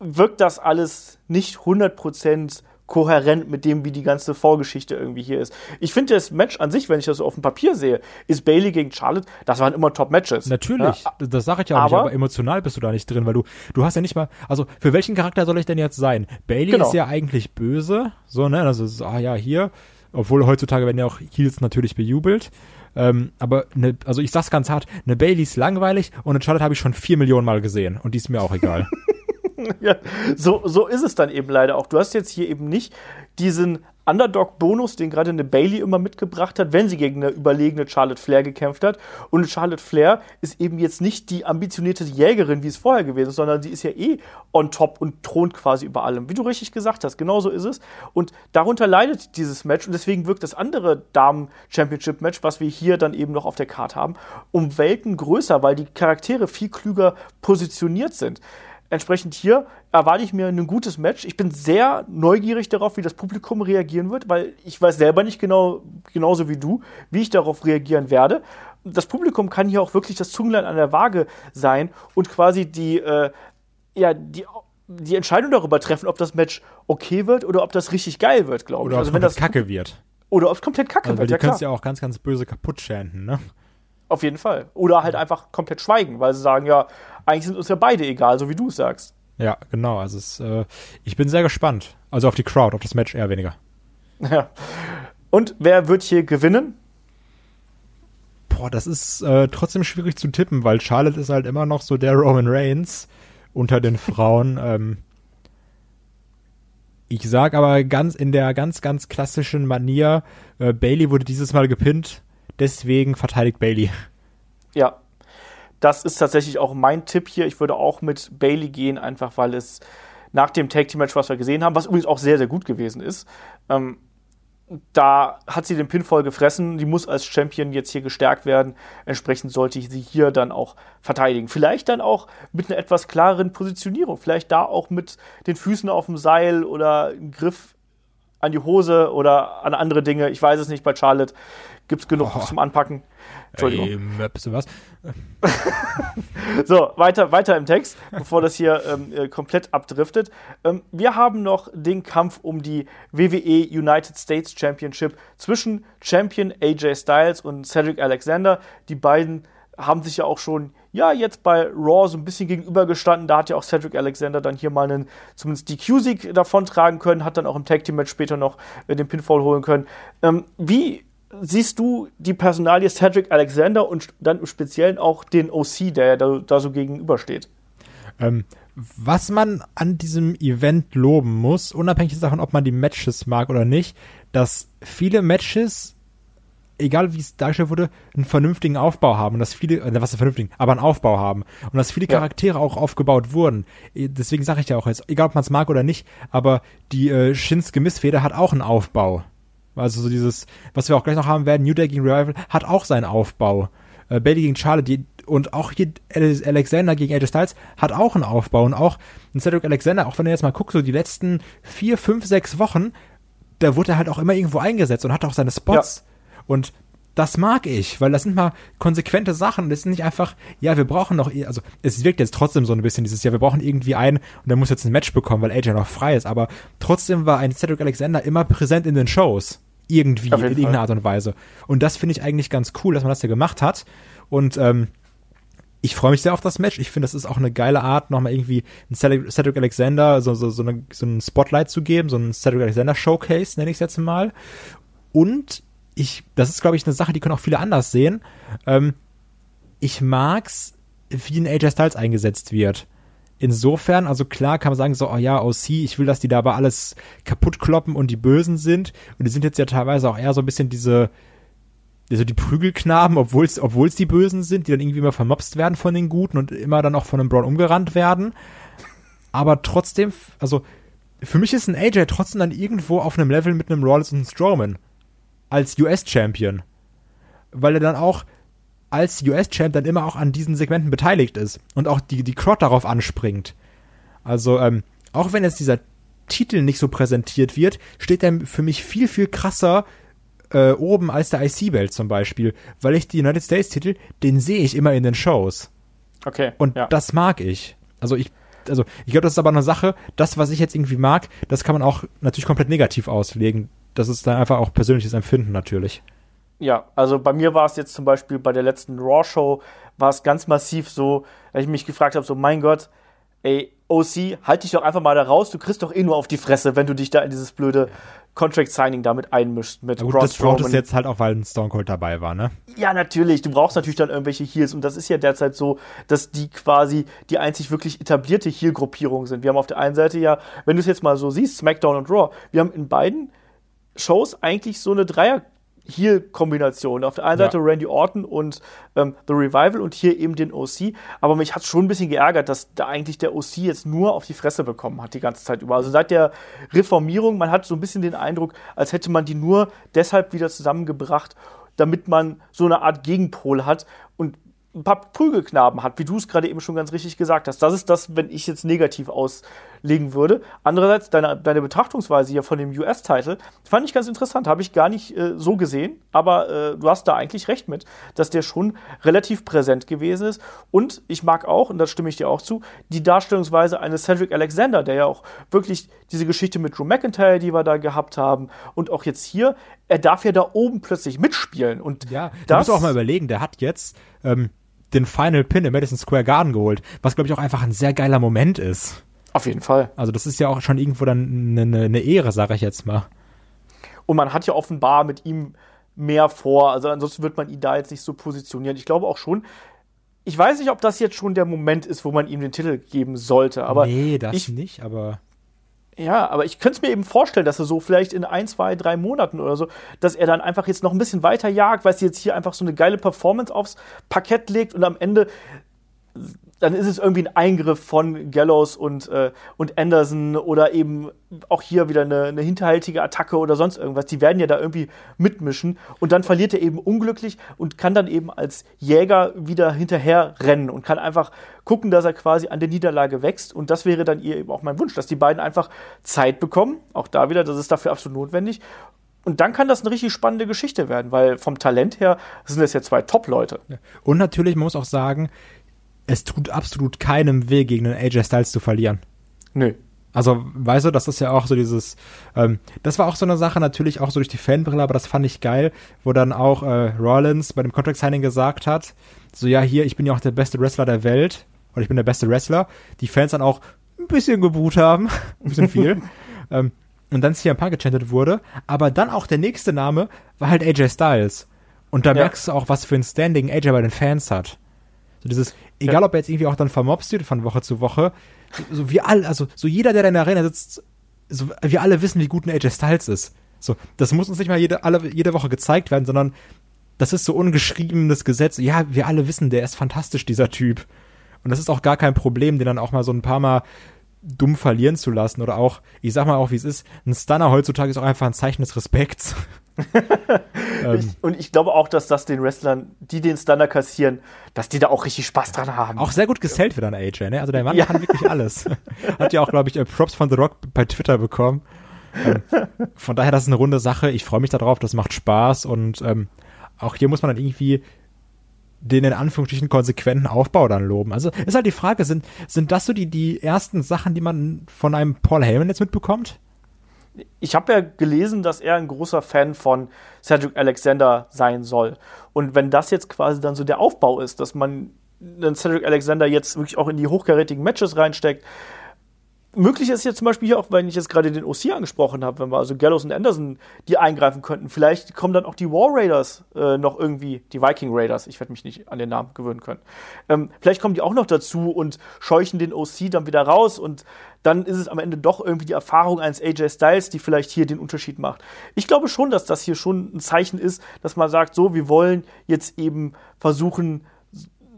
wirkt das alles nicht 100% kohärent mit dem, wie die ganze Vorgeschichte irgendwie hier ist. Ich finde das Match an sich, wenn ich das so auf dem Papier sehe, ist Bailey gegen Charlotte, das waren immer Top-Matches. Natürlich, ja, das sage ich ja auch aber, nicht, aber emotional bist du da nicht drin, weil du, du hast ja nicht mal, also für welchen Charakter soll ich denn jetzt sein? Bailey genau. ist ja eigentlich böse, so, ne, also, ah ja, hier, obwohl heutzutage werden ja auch Heels natürlich bejubelt. Ähm, aber ne, also ich sag's ganz hart, eine Bailey ist langweilig und eine Charlotte habe ich schon vier Millionen Mal gesehen und die ist mir auch egal. ja, so, so ist es dann eben leider auch. Du hast jetzt hier eben nicht diesen Underdog-Bonus, den gerade eine Bailey immer mitgebracht hat, wenn sie gegen eine überlegene Charlotte Flair gekämpft hat. Und Charlotte Flair ist eben jetzt nicht die ambitionierte Jägerin, wie es vorher gewesen ist, sondern sie ist ja eh on top und thront quasi über allem. Wie du richtig gesagt hast, genau so ist es. Und darunter leidet dieses Match und deswegen wirkt das andere Damen-Championship-Match, was wir hier dann eben noch auf der Karte haben, um Welten größer, weil die Charaktere viel klüger positioniert sind. Entsprechend hier erwarte ich mir ein gutes Match. Ich bin sehr neugierig darauf, wie das Publikum reagieren wird, weil ich weiß selber nicht genau, genauso wie du, wie ich darauf reagieren werde. Das Publikum kann hier auch wirklich das Zungenlein an der Waage sein und quasi die, äh, ja, die, die Entscheidung darüber treffen, ob das Match okay wird oder ob das richtig geil wird, glaube ich. Oder also wenn das kacke wird. Oder ob es komplett kacke also, wird. Die ja, kannst ja auch ganz, ganz böse kaputt chanten, ne? Auf jeden Fall. Oder halt einfach komplett schweigen, weil sie sagen, ja, eigentlich sind uns ja beide egal, so wie du es sagst. Ja, genau. Also es, äh, ich bin sehr gespannt. Also auf die Crowd, auf das Match eher weniger. Ja. Und wer wird hier gewinnen? Boah, das ist äh, trotzdem schwierig zu tippen, weil Charlotte ist halt immer noch so der Roman Reigns unter den Frauen. ähm, ich sag aber ganz in der ganz, ganz klassischen Manier, äh, Bailey wurde dieses Mal gepinnt, deswegen verteidigt Bailey. Ja, das ist tatsächlich auch mein Tipp hier. Ich würde auch mit Bailey gehen, einfach weil es nach dem Tag Team Match, was wir gesehen haben, was übrigens auch sehr, sehr gut gewesen ist, ähm, da hat sie den Pinfall gefressen. Die muss als Champion jetzt hier gestärkt werden. Entsprechend sollte ich sie hier dann auch verteidigen. Vielleicht dann auch mit einer etwas klareren Positionierung. Vielleicht da auch mit den Füßen auf dem Seil oder Griff an die Hose oder an andere Dinge. Ich weiß es nicht. Bei Charlotte gibt es genug oh. zum Anpacken. Entschuldigung. Ähm, bist du was? so, weiter, weiter im Text, bevor das hier ähm, äh, komplett abdriftet. Ähm, wir haben noch den Kampf um die WWE United States Championship zwischen Champion AJ Styles und Cedric Alexander. Die beiden haben sich ja auch schon, ja, jetzt bei Raw so ein bisschen gegenübergestanden. Da hat ja auch Cedric Alexander dann hier mal einen, zumindest die Q-Sieg davontragen können, hat dann auch im Tag Team Match später noch äh, den Pinfall holen können. Ähm, wie siehst du die Personalie Cedric Alexander und dann im Speziellen auch den OC, der da, da so gegenübersteht? Ähm, was man an diesem Event loben muss, unabhängig davon, ob man die Matches mag oder nicht, dass viele Matches, egal wie es dargestellt wurde, einen vernünftigen Aufbau haben und dass viele, äh, was ist vernünftigen, aber einen Aufbau haben und dass viele Charaktere ja. auch aufgebaut wurden. Deswegen sage ich ja auch jetzt, egal ob man es mag oder nicht, aber die äh, Shinsuke Missfeder hat auch einen Aufbau. Also so dieses, was wir auch gleich noch haben werden, New Day gegen Revival, hat auch seinen Aufbau. Äh, Bailey gegen Charlotte die, und auch hier Alexander gegen AJ Styles hat auch einen Aufbau. Und auch ein Cedric Alexander, auch wenn er jetzt mal guckt, so die letzten vier, fünf, sechs Wochen, da wurde er halt auch immer irgendwo eingesetzt und hat auch seine Spots. Ja. Und das mag ich, weil das sind mal konsequente Sachen. Das ist nicht einfach, ja, wir brauchen noch, also es wirkt jetzt trotzdem so ein bisschen dieses, ja, wir brauchen irgendwie einen und der muss jetzt ein Match bekommen, weil AJ noch frei ist. Aber trotzdem war ein Cedric Alexander immer präsent in den Shows. Irgendwie, in irgendeiner Art und Weise. Und das finde ich eigentlich ganz cool, dass man das ja gemacht hat. Und ähm, ich freue mich sehr auf das Match. Ich finde, das ist auch eine geile Art, nochmal irgendwie einen Cedric Alexander so, so, so, eine, so ein Spotlight zu geben, so ein Cedric Alexander Showcase, nenne ich es jetzt mal. Und ich, das ist, glaube ich, eine Sache, die können auch viele anders sehen. Ähm, ich mag's, wie ein AJ Styles eingesetzt wird. Insofern, also klar kann man sagen, so, oh ja, OC, ich will, dass die dabei alles kaputt kloppen und die Bösen sind. Und die sind jetzt ja teilweise auch eher so ein bisschen diese, also die Prügelknaben, obwohl es die Bösen sind, die dann irgendwie immer vermopst werden von den Guten und immer dann auch von einem Braun umgerannt werden. Aber trotzdem, also für mich ist ein AJ trotzdem dann irgendwo auf einem Level mit einem Rollins und einem Strowman als US-Champion. Weil er dann auch als US-Champ dann immer auch an diesen Segmenten beteiligt ist und auch die, die Crowd darauf anspringt. Also, ähm, auch wenn jetzt dieser Titel nicht so präsentiert wird, steht er für mich viel, viel krasser äh, oben als der IC-Belt zum Beispiel, weil ich die United States-Titel, den sehe ich immer in den Shows. Okay. Und ja. das mag ich. Also ich, also ich glaube, das ist aber eine Sache, das, was ich jetzt irgendwie mag, das kann man auch natürlich komplett negativ auslegen. Das ist dann einfach auch persönliches Empfinden natürlich. Ja, also bei mir war es jetzt zum Beispiel bei der letzten Raw-Show, war es ganz massiv so, dass ich mich gefragt habe, so mein Gott, ey, OC, halt dich doch einfach mal da raus, du kriegst doch eh nur auf die Fresse, wenn du dich da in dieses blöde Contract Signing damit einmischt mit ja, gut, Das braucht es jetzt halt auch, weil ein Stone Cold dabei war, ne? Ja, natürlich. Du brauchst natürlich dann irgendwelche Heels und das ist ja derzeit so, dass die quasi die einzig wirklich etablierte Heel-Gruppierung sind. Wir haben auf der einen Seite ja, wenn du es jetzt mal so siehst, SmackDown und Raw, wir haben in beiden Shows eigentlich so eine Dreier Heal-Kombination. Auf der einen Seite ja. Randy Orton und ähm, The Revival und hier eben den OC. Aber mich hat schon ein bisschen geärgert, dass da eigentlich der OC jetzt nur auf die Fresse bekommen hat die ganze Zeit über. Also seit der Reformierung, man hat so ein bisschen den Eindruck, als hätte man die nur deshalb wieder zusammengebracht, damit man so eine Art Gegenpol hat. Und ein paar Prügelknaben hat, wie du es gerade eben schon ganz richtig gesagt hast. Das ist das, wenn ich jetzt negativ auslegen würde. Andererseits, deine, deine Betrachtungsweise hier von dem US-Title fand ich ganz interessant, habe ich gar nicht äh, so gesehen, aber äh, du hast da eigentlich recht mit, dass der schon relativ präsent gewesen ist. Und ich mag auch, und da stimme ich dir auch zu, die Darstellungsweise eines Cedric Alexander, der ja auch wirklich diese Geschichte mit Drew McIntyre, die wir da gehabt haben, und auch jetzt hier, er darf ja da oben plötzlich mitspielen. Und ja, das musst du auch mal überlegen, der hat jetzt. Ähm den Final Pin im Madison Square Garden geholt, was glaube ich auch einfach ein sehr geiler Moment ist. Auf jeden Fall. Also das ist ja auch schon irgendwo dann eine, eine Ehre, sage ich jetzt mal. Und man hat ja offenbar mit ihm mehr vor. Also ansonsten wird man ihn da jetzt nicht so positionieren. Ich glaube auch schon. Ich weiß nicht, ob das jetzt schon der Moment ist, wo man ihm den Titel geben sollte. Aber nee, das ich, nicht. Aber ja, aber ich könnte es mir eben vorstellen, dass er so vielleicht in ein, zwei, drei Monaten oder so, dass er dann einfach jetzt noch ein bisschen weiter jagt, weil sie jetzt hier einfach so eine geile Performance aufs Parkett legt und am Ende dann ist es irgendwie ein Eingriff von Gallows und, äh, und Anderson oder eben auch hier wieder eine, eine hinterhaltige Attacke oder sonst irgendwas. Die werden ja da irgendwie mitmischen und dann verliert er eben unglücklich und kann dann eben als Jäger wieder hinterher rennen und kann einfach gucken, dass er quasi an der Niederlage wächst. Und das wäre dann ihr eben auch mein Wunsch, dass die beiden einfach Zeit bekommen. Auch da wieder, das ist dafür absolut notwendig. Und dann kann das eine richtig spannende Geschichte werden, weil vom Talent her sind das ja zwei Top-Leute. Und natürlich, man muss auch sagen, es tut absolut keinem weh, gegen den AJ Styles zu verlieren. Nö. Also, weißt du, das ist ja auch so dieses, ähm, das war auch so eine Sache, natürlich auch so durch die Fanbrille, aber das fand ich geil, wo dann auch äh, Rollins bei dem Contract Signing gesagt hat, so ja, hier, ich bin ja auch der beste Wrestler der Welt und ich bin der beste Wrestler. Die Fans dann auch ein bisschen geboot haben, ein bisschen viel. ähm, und dann CM Punk gechantet wurde, aber dann auch der nächste Name war halt AJ Styles. Und da ja. merkst du auch, was für ein Standing AJ bei den Fans hat. So dieses, egal ja. ob er jetzt irgendwie auch dann vermobst wird von Woche zu Woche, so, so wie alle, also so jeder, der da in der Arena sitzt, so, wir alle wissen, wie gut ein AJ Styles ist. So, das muss uns nicht mal jede, alle, jede Woche gezeigt werden, sondern das ist so ungeschriebenes Gesetz. Ja, wir alle wissen, der ist fantastisch, dieser Typ. Und das ist auch gar kein Problem, den dann auch mal so ein paar Mal dumm verlieren zu lassen. Oder auch, ich sag mal auch, wie es ist, ein Stunner heutzutage ist auch einfach ein Zeichen des Respekts. ähm. ich, und ich glaube auch, dass das den Wrestlern, die den Stunner kassieren, dass die da auch richtig Spaß dran haben. Auch sehr gut gesellt wird an AJ, ne? Also der Mann ja. kann wirklich alles. Hat ja auch, glaube ich, äh, Props von The Rock bei Twitter bekommen. Ähm, von daher, das ist eine runde Sache. Ich freue mich darauf, das macht Spaß und ähm, auch hier muss man dann irgendwie den in Anführungsstrichen konsequenten Aufbau dann loben. Also ist halt die Frage, sind, sind das so die, die ersten Sachen, die man von einem Paul Heyman jetzt mitbekommt? Ich habe ja gelesen, dass er ein großer Fan von Cedric Alexander sein soll. Und wenn das jetzt quasi dann so der Aufbau ist, dass man einen Cedric Alexander jetzt wirklich auch in die hochkarätigen Matches reinsteckt. Möglich ist jetzt zum Beispiel hier auch, wenn ich jetzt gerade den OC angesprochen habe, wenn wir also Gallows und Anderson die eingreifen könnten. Vielleicht kommen dann auch die War Raiders äh, noch irgendwie, die Viking Raiders, ich werde mich nicht an den Namen gewöhnen können. Ähm, vielleicht kommen die auch noch dazu und scheuchen den OC dann wieder raus und dann ist es am Ende doch irgendwie die Erfahrung eines AJ Styles, die vielleicht hier den Unterschied macht. Ich glaube schon, dass das hier schon ein Zeichen ist, dass man sagt, so, wir wollen jetzt eben versuchen,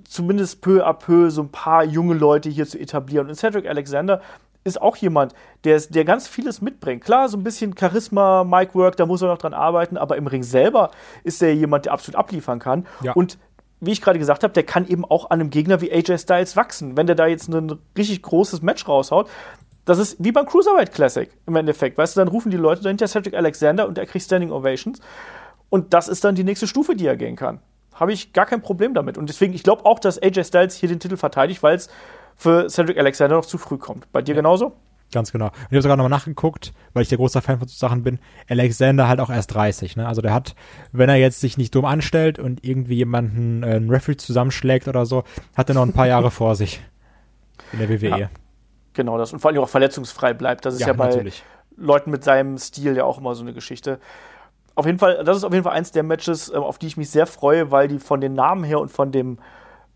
zumindest peu à peu so ein paar junge Leute hier zu etablieren. Und Cedric Alexander ist auch jemand, der, der ganz vieles mitbringt. Klar, so ein bisschen Charisma, Mic-Work, da muss er noch dran arbeiten, aber im Ring selber ist er jemand, der absolut abliefern kann. Ja. Und wie ich gerade gesagt habe, der kann eben auch an einem Gegner wie AJ Styles wachsen. Wenn der da jetzt ein richtig großes Match raushaut, das ist wie beim Cruiserweight Classic im Endeffekt. Weißt du, dann rufen die Leute dahinter Cedric Alexander und er kriegt Standing Ovations. Und das ist dann die nächste Stufe, die er gehen kann. Habe ich gar kein Problem damit. Und deswegen, ich glaube auch, dass AJ Styles hier den Titel verteidigt, weil es für Cedric Alexander noch zu früh kommt. Bei dir ja. genauso? Ganz genau. Und ich habe sogar nochmal nachgeguckt, weil ich der großer Fan von so Sachen bin. Alexander halt auch erst 30, ne? Also der hat, wenn er jetzt sich nicht dumm anstellt und irgendwie jemanden äh, einen Referee zusammenschlägt oder so, hat er noch ein paar Jahre vor sich in der WWE. Ja, genau das. Und vor allem auch verletzungsfrei bleibt. Das ist ja, ja bei natürlich. Leuten mit seinem Stil ja auch immer so eine Geschichte. Auf jeden Fall, das ist auf jeden Fall eins der Matches, ähm, auf die ich mich sehr freue, weil die von den Namen her und von dem,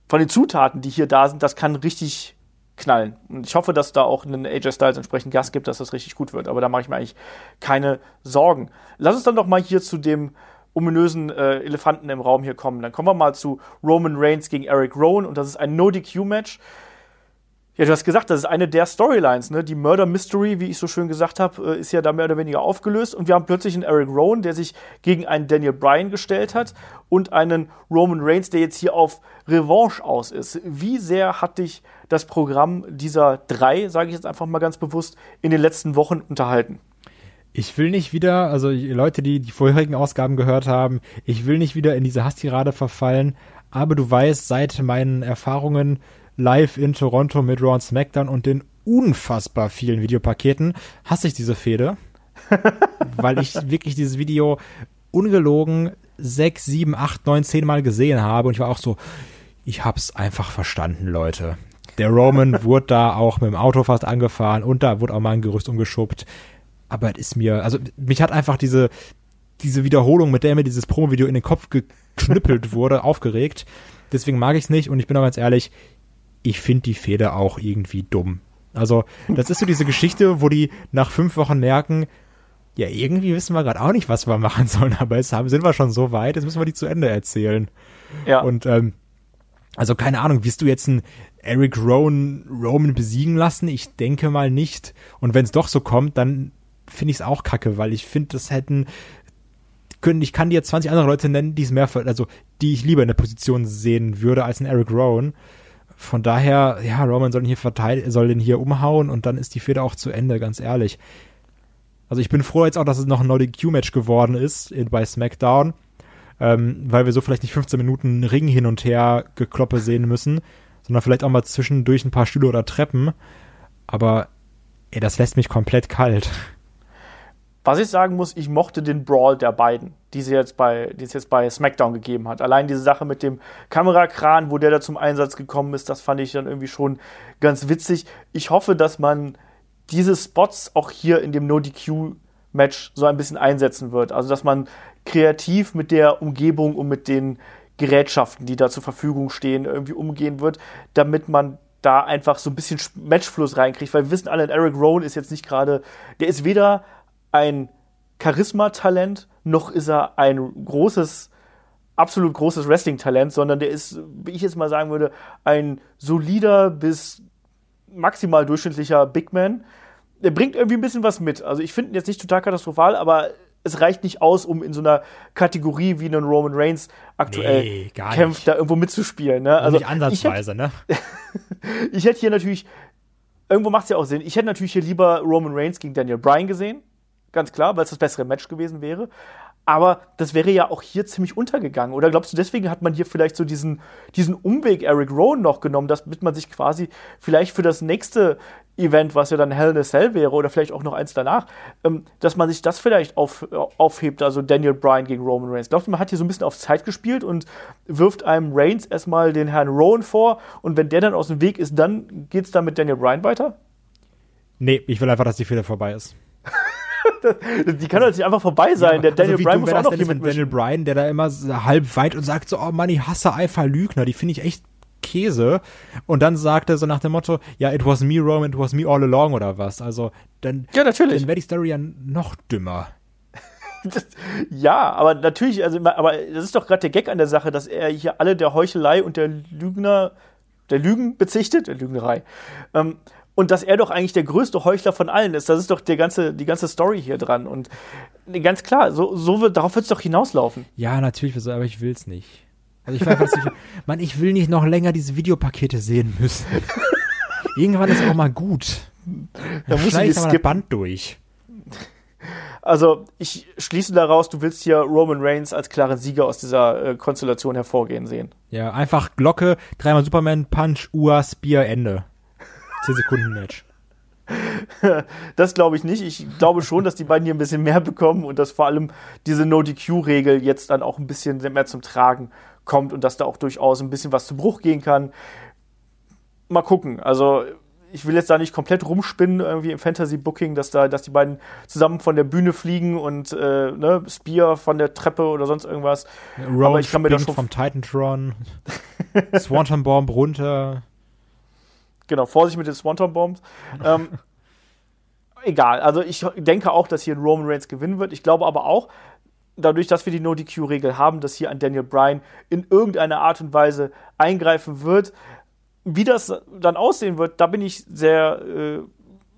von den Zutaten, die hier da sind, das kann richtig knallen. Und ich hoffe, dass da auch ein AJ Styles entsprechend Gas gibt, dass das richtig gut wird. Aber da mache ich mir eigentlich keine Sorgen. Lass uns dann doch mal hier zu dem ominösen äh, Elefanten im Raum hier kommen. Dann kommen wir mal zu Roman Reigns gegen Eric Rowan und das ist ein No-DQ-Match. Ja, du hast gesagt, das ist eine der Storylines, ne? Die Murder Mystery, wie ich so schön gesagt habe, äh, ist ja da mehr oder weniger aufgelöst und wir haben plötzlich einen Eric Rowan, der sich gegen einen Daniel Bryan gestellt hat und einen Roman Reigns, der jetzt hier auf Revanche aus ist. Wie sehr hat dich das Programm dieser drei, sage ich jetzt einfach mal ganz bewusst, in den letzten Wochen unterhalten? Ich will nicht wieder, also Leute, die die vorherigen Ausgaben gehört haben, ich will nicht wieder in diese Hasstirade verfallen, aber du weißt, seit meinen Erfahrungen live in Toronto mit Raw und SmackDown und den unfassbar vielen Videopaketen hasse ich diese Fehde, weil ich wirklich dieses Video ungelogen sechs, sieben, acht, neun, zehn Mal gesehen habe und ich war auch so, ich hab's einfach verstanden, Leute. Der Roman wurde da auch mit dem Auto fast angefahren und da wurde auch mal ein Gerüst umgeschubbt. Aber es ist mir, also mich hat einfach diese, diese Wiederholung, mit der mir dieses Promo-Video in den Kopf geknüppelt wurde, aufgeregt. Deswegen mag ich es nicht und ich bin auch ganz ehrlich, ich finde die Feder auch irgendwie dumm. Also, das ist so diese Geschichte, wo die nach fünf Wochen merken, ja, irgendwie wissen wir gerade auch nicht, was wir machen sollen, aber jetzt haben, sind wir schon so weit, jetzt müssen wir die zu Ende erzählen. Ja. Und, ähm, also keine Ahnung, wirst du jetzt einen Eric Rowan Roman besiegen lassen? Ich denke mal nicht. Und wenn es doch so kommt, dann finde ich es auch kacke, weil ich finde, das hätten können, ich kann dir 20 andere Leute nennen, die es mehr, also die ich lieber in der Position sehen würde als ein Eric Rowan. Von daher, ja, Roman soll ihn hier verteidigen, soll den hier umhauen und dann ist die Feder auch zu Ende, ganz ehrlich. Also ich bin froh jetzt auch, dass es noch ein No-DQ-Match geworden ist bei SmackDown, ähm, weil wir so vielleicht nicht 15 Minuten Ring hin und her gekloppe sehen müssen, sondern vielleicht auch mal zwischendurch ein paar Stühle oder Treppen. Aber ey, das lässt mich komplett kalt. Was ich sagen muss, ich mochte den Brawl der beiden, die, sie jetzt bei, die es jetzt bei SmackDown gegeben hat. Allein diese Sache mit dem Kamerakran, wo der da zum Einsatz gekommen ist, das fand ich dann irgendwie schon ganz witzig. Ich hoffe, dass man diese Spots auch hier in dem No-DQ-Match so ein bisschen einsetzen wird. Also, dass man kreativ mit der Umgebung und mit den Gerätschaften, die da zur Verfügung stehen, irgendwie umgehen wird, damit man da einfach so ein bisschen Matchfluss reinkriegt, weil wir wissen alle, Eric Rowan ist jetzt nicht gerade, der ist weder ein Charisma-Talent, noch ist er ein großes, absolut großes Wrestling-Talent, sondern der ist, wie ich jetzt mal sagen würde, ein solider bis maximal durchschnittlicher Big Man. Der bringt irgendwie ein bisschen was mit. Also ich finde ihn jetzt nicht total katastrophal, aber es reicht nicht aus, um in so einer Kategorie wie einen Roman Reigns aktuell nee, kämpft, da irgendwo mitzuspielen. Ne? Also nicht ansatzweise, ich hätte, ne? ich hätte hier natürlich, irgendwo macht es ja auch Sinn, ich hätte natürlich hier lieber Roman Reigns gegen Daniel Bryan gesehen ganz klar, weil es das bessere Match gewesen wäre. Aber das wäre ja auch hier ziemlich untergegangen. Oder glaubst du, deswegen hat man hier vielleicht so diesen, diesen Umweg Eric Rowan noch genommen, damit man sich quasi vielleicht für das nächste Event, was ja dann Hell in a Cell wäre, oder vielleicht auch noch eins danach, ähm, dass man sich das vielleicht auf, aufhebt, also Daniel Bryan gegen Roman Reigns. Glaubst du, man hat hier so ein bisschen auf Zeit gespielt und wirft einem Reigns erstmal den Herrn Rowan vor und wenn der dann aus dem Weg ist, dann geht es dann mit Daniel Bryan weiter? Nee, ich will einfach, dass die Fehde vorbei ist. Die kann doch nicht einfach vorbei sein. Ja, der Daniel also Bryan muss auch noch mit Daniel Bryan, der da immer halb weit und sagt so, oh Mann, ich hasse einfach Lügner. Die finde ich echt Käse. Und dann sagt er so nach dem Motto, ja, it was me, Roman, it was me all along oder was. Also, dann, ja, natürlich. dann wäre die Story ja noch dümmer. Das, ja, aber natürlich, also, aber das ist doch gerade der Gag an der Sache, dass er hier alle der Heuchelei und der Lügner, der Lügen bezichtet, der Lügnerei. Ähm, und dass er doch eigentlich der größte Heuchler von allen ist. Das ist doch der ganze, die ganze Story hier dran. Und ganz klar, so, so wird, darauf wird es doch hinauslaufen. Ja, natürlich, aber ich will es nicht. Also ich weiß, ich, Mann, ich will nicht noch länger diese Videopakete sehen müssen. Irgendwann ist auch mal gut. Da muss ich das Band durch. Also, ich schließe daraus, du willst hier Roman Reigns als klaren Sieger aus dieser äh, Konstellation hervorgehen sehen. Ja, einfach Glocke, dreimal Superman, Punch, Ua, Spear, Ende. 10 Sekunden Match. Das glaube ich nicht. Ich glaube schon, dass die beiden hier ein bisschen mehr bekommen und dass vor allem diese No-DQ-Regel jetzt dann auch ein bisschen mehr zum Tragen kommt und dass da auch durchaus ein bisschen was zu Bruch gehen kann. Mal gucken. Also ich will jetzt da nicht komplett rumspinnen irgendwie im Fantasy-Booking, dass da, dass die beiden zusammen von der Bühne fliegen und äh, ne, Spear von der Treppe oder sonst irgendwas. Rowan Aber ich kann mir das schon vom Titantron, Swanton Bomb runter. Genau, Vorsicht mit den Swanton Bombs. ähm, egal, also ich denke auch, dass hier ein Roman Reigns gewinnen wird. Ich glaube aber auch, dadurch, dass wir die No-DQ-Regel haben, dass hier ein Daniel Bryan in irgendeiner Art und Weise eingreifen wird. Wie das dann aussehen wird, da bin ich sehr äh,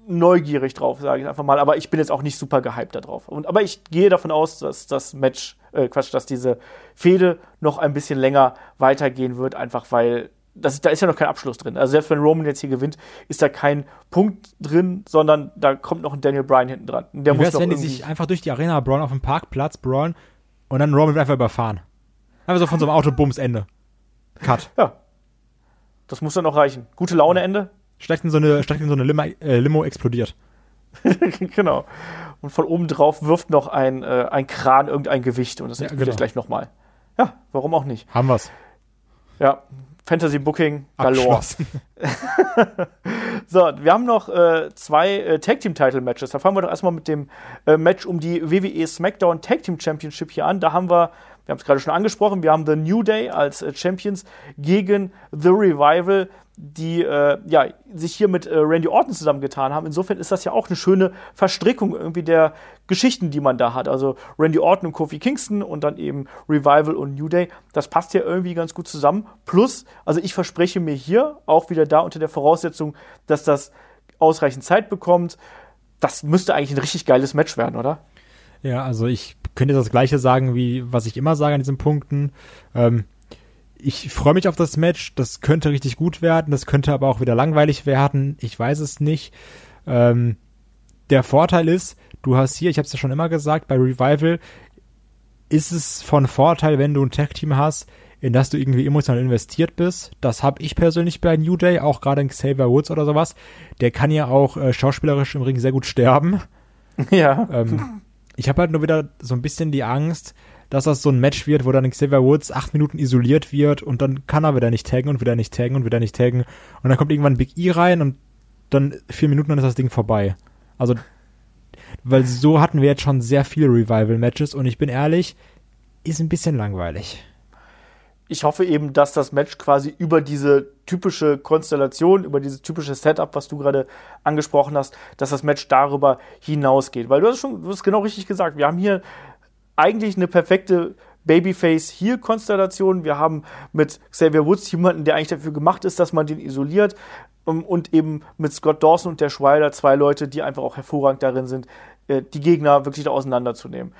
neugierig drauf, sage ich einfach mal. Aber ich bin jetzt auch nicht super gehypt darauf. Und, aber ich gehe davon aus, dass das Match, äh, Quatsch, dass diese Fehde noch ein bisschen länger weitergehen wird, einfach weil das, da ist ja noch kein Abschluss drin. Also selbst wenn Roman jetzt hier gewinnt, ist da kein Punkt drin, sondern da kommt noch ein Daniel Bryan hinten dran. Der Wie muss wenn die sich einfach durch die Arena brawlen, auf dem Parkplatz brawlen und dann Roman einfach überfahren. Einfach so von so einem Autobums Ende. Cut. Ja. Das muss dann auch reichen. Gute Laune Ende. Steigt in so eine, in so eine Limo, äh, Limo explodiert. genau. Und von oben drauf wirft noch ein, äh, ein Kran irgendein Gewicht und das ja, explodiert genau. gleich nochmal. Ja, warum auch nicht? Haben wir's. Ja, Fantasy Booking galore. so, wir haben noch äh, zwei äh, Tag Team Title Matches. Da fangen wir doch erstmal mit dem äh, Match um die WWE SmackDown Tag Team Championship hier an. Da haben wir, wir haben es gerade schon angesprochen, wir haben The New Day als äh, Champions gegen The Revival die äh, ja, sich hier mit äh, Randy Orton zusammengetan haben. Insofern ist das ja auch eine schöne Verstrickung irgendwie der Geschichten, die man da hat. Also Randy Orton und Kofi Kingston und dann eben Revival und New Day. Das passt ja irgendwie ganz gut zusammen. Plus, also ich verspreche mir hier auch wieder da unter der Voraussetzung, dass das ausreichend Zeit bekommt. Das müsste eigentlich ein richtig geiles Match werden, oder? Ja, also ich könnte das gleiche sagen, wie was ich immer sage an diesen Punkten. Ähm, ich freue mich auf das Match. Das könnte richtig gut werden. Das könnte aber auch wieder langweilig werden. Ich weiß es nicht. Ähm, der Vorteil ist, du hast hier, ich habe es ja schon immer gesagt, bei Revival ist es von Vorteil, wenn du ein Tag-Team hast, in das du irgendwie emotional investiert bist. Das habe ich persönlich bei New Day, auch gerade in Xavier Woods oder sowas. Der kann ja auch äh, schauspielerisch im Ring sehr gut sterben. Ja. Ähm, ich habe halt nur wieder so ein bisschen die Angst, dass das so ein Match wird, wo dann Xavier Woods acht Minuten isoliert wird und dann kann er wieder nicht taggen und wieder nicht taggen und wieder nicht taggen. Und dann kommt irgendwann Big E rein und dann vier Minuten dann ist das Ding vorbei. Also, weil so hatten wir jetzt schon sehr viele Revival-Matches und ich bin ehrlich, ist ein bisschen langweilig. Ich hoffe eben, dass das Match quasi über diese typische Konstellation, über dieses typische Setup, was du gerade angesprochen hast, dass das Match darüber hinausgeht. Weil du hast schon, du hast genau richtig gesagt, wir haben hier eigentlich eine perfekte Babyface-Heel-Konstellation. Wir haben mit Xavier Woods jemanden, der eigentlich dafür gemacht ist, dass man den isoliert. Ähm, und eben mit Scott Dawson und der Schweiler zwei Leute, die einfach auch hervorragend darin sind, äh, die Gegner wirklich auseinanderzunehmen.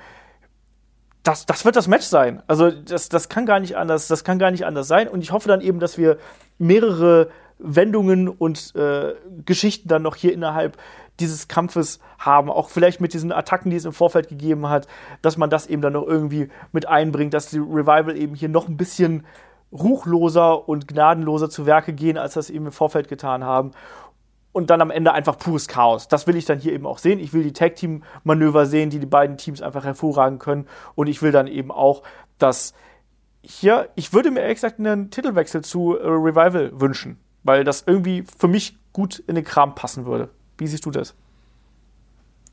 Das, das wird das Match sein. Also das, das kann gar nicht anders, das kann gar nicht anders sein. Und ich hoffe dann eben, dass wir mehrere Wendungen und äh, Geschichten dann noch hier innerhalb dieses Kampfes haben, auch vielleicht mit diesen Attacken, die es im Vorfeld gegeben hat, dass man das eben dann noch irgendwie mit einbringt, dass die Revival eben hier noch ein bisschen ruchloser und gnadenloser zu Werke gehen, als das eben im Vorfeld getan haben. Und dann am Ende einfach pures Chaos. Das will ich dann hier eben auch sehen. Ich will die Tag-Team-Manöver sehen, die die beiden Teams einfach hervorragen können. Und ich will dann eben auch, dass hier, ich würde mir ehrlich gesagt einen Titelwechsel zu äh, Revival wünschen, weil das irgendwie für mich gut in den Kram passen würde. Wie siehst du das?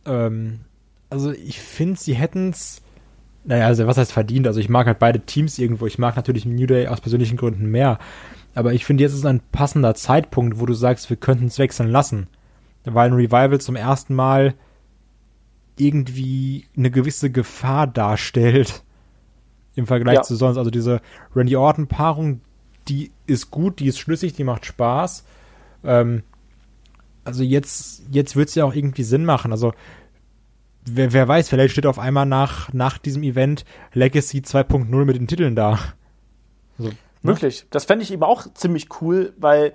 Ähm, also ich finde, sie hätten es, naja, also was heißt verdient? Also ich mag halt beide Teams irgendwo. Ich mag natürlich New Day aus persönlichen Gründen mehr. Aber ich finde, jetzt ist ein passender Zeitpunkt, wo du sagst, wir könnten es wechseln lassen. Weil ein Revival zum ersten Mal irgendwie eine gewisse Gefahr darstellt im Vergleich ja. zu sonst. Also diese Randy Orton-Paarung, die ist gut, die ist schlüssig, die macht Spaß. Ähm, also jetzt, jetzt wird es ja auch irgendwie Sinn machen. Also wer, wer weiß, vielleicht steht auf einmal nach, nach diesem Event Legacy 2.0 mit den Titeln da. Also, Ne? Das fände ich eben auch ziemlich cool, weil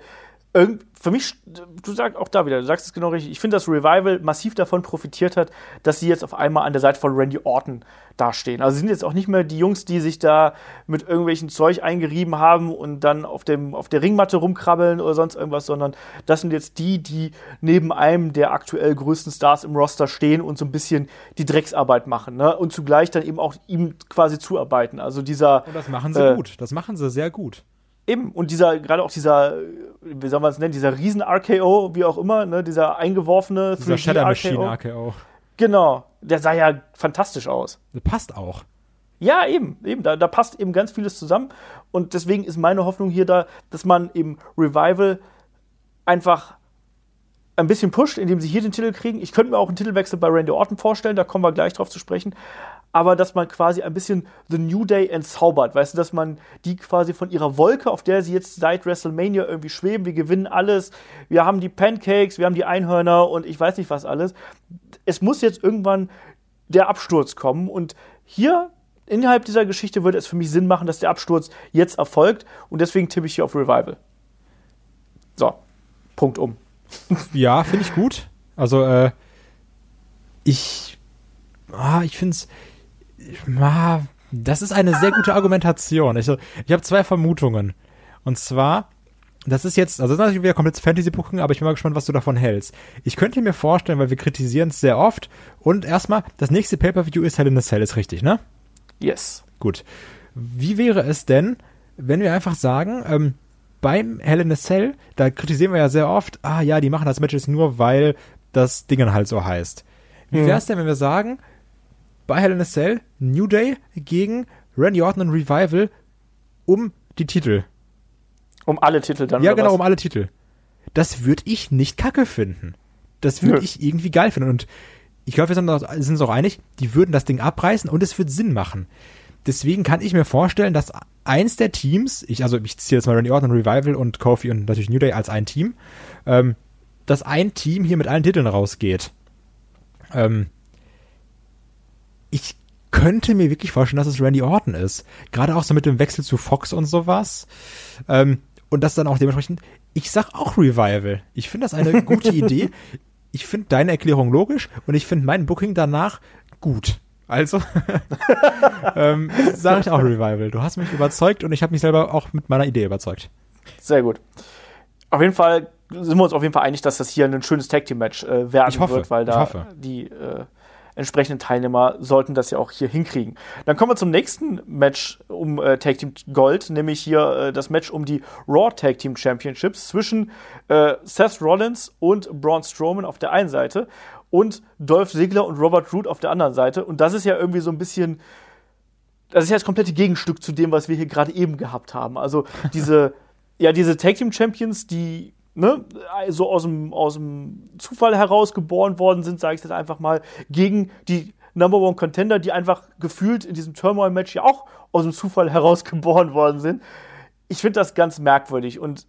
für mich, du sagst auch da wieder, du sagst es genau richtig, ich finde, dass Revival massiv davon profitiert hat, dass sie jetzt auf einmal an der Seite von Randy Orton dastehen. Also sie sind jetzt auch nicht mehr die Jungs, die sich da mit irgendwelchen Zeug eingerieben haben und dann auf, dem, auf der Ringmatte rumkrabbeln oder sonst irgendwas, sondern das sind jetzt die, die neben einem der aktuell größten Stars im Roster stehen und so ein bisschen die Drecksarbeit machen ne? und zugleich dann eben auch ihm quasi zuarbeiten. Also dieser. Und das machen sie äh, gut, das machen sie sehr gut. Eben, und dieser, gerade auch dieser, wie soll man es nennen, dieser Riesen-RKO, wie auch immer, ne, dieser eingeworfene Dieser Shadow Machine RKO. Genau, der sah ja fantastisch aus. Der passt auch. Ja, eben, eben, da, da passt eben ganz vieles zusammen. Und deswegen ist meine Hoffnung hier da, dass man eben Revival einfach ein bisschen pusht, indem sie hier den Titel kriegen. Ich könnte mir auch einen Titelwechsel bei Randy Orton vorstellen, da kommen wir gleich drauf zu sprechen aber dass man quasi ein bisschen The New Day entzaubert, weißt du, dass man die quasi von ihrer Wolke, auf der sie jetzt seit WrestleMania irgendwie schweben, wir gewinnen alles, wir haben die Pancakes, wir haben die Einhörner und ich weiß nicht was alles. Es muss jetzt irgendwann der Absturz kommen und hier innerhalb dieser Geschichte würde es für mich Sinn machen, dass der Absturz jetzt erfolgt und deswegen tippe ich hier auf Revival. So, Punkt um. Ja, finde ich gut. Also, äh, ich, ah, ich finde es, das ist eine sehr gute Argumentation. Ich, ich habe zwei Vermutungen. Und zwar, das ist jetzt, also das ist natürlich wieder komplett Fantasy-Booking, aber ich bin mal gespannt, was du davon hältst. Ich könnte mir vorstellen, weil wir kritisieren es sehr oft. Und erstmal, das nächste Pay-Per-View ist Hell in a Cell, ist richtig, ne? Yes. Gut. Wie wäre es denn, wenn wir einfach sagen, ähm, beim Hell in a Cell, da kritisieren wir ja sehr oft, ah ja, die machen das Matches nur, weil das Ding halt so heißt. Wie hm. wäre es denn, wenn wir sagen, bei Hell in a Cell New Day gegen Randy Orton und Revival um die Titel. Um alle Titel dann? Ja, genau, was? um alle Titel. Das würde ich nicht kacke finden. Das würde ich irgendwie geil finden. Und ich glaube, wir sind uns auch einig, die würden das Ding abreißen und es wird Sinn machen. Deswegen kann ich mir vorstellen, dass eins der Teams, ich, also ich ziehe jetzt mal Randy Orton, Revival und Kofi und natürlich New Day als ein Team, ähm, dass ein Team hier mit allen Titeln rausgeht. Ähm, ich könnte mir wirklich vorstellen, dass es Randy Orton ist. Gerade auch so mit dem Wechsel zu Fox und sowas. Ähm, und das dann auch dementsprechend, ich sag auch Revival. Ich finde das eine gute Idee. Ich finde deine Erklärung logisch und ich finde mein Booking danach gut. Also ähm, sage ich auch Revival. Du hast mich überzeugt und ich habe mich selber auch mit meiner Idee überzeugt. Sehr gut. Auf jeden Fall sind wir uns auf jeden Fall einig, dass das hier ein schönes Tag Team Match äh, werden ich hoffe, wird, weil da die äh, entsprechenden Teilnehmer sollten das ja auch hier hinkriegen. Dann kommen wir zum nächsten Match um äh, Tag Team Gold, nämlich hier äh, das Match um die Raw Tag Team Championships zwischen äh, Seth Rollins und Braun Strowman auf der einen Seite und Dolph Ziggler und Robert Root auf der anderen Seite. Und das ist ja irgendwie so ein bisschen, das ist ja das komplette Gegenstück zu dem, was wir hier gerade eben gehabt haben. Also diese, ja, diese Tag Team Champions, die ne, so aus dem, aus dem Zufall heraus geboren worden sind, sage ich jetzt einfach mal, gegen die Number One Contender, die einfach gefühlt in diesem Turmoil-Match ja auch aus dem Zufall heraus geboren worden sind. Ich finde das ganz merkwürdig und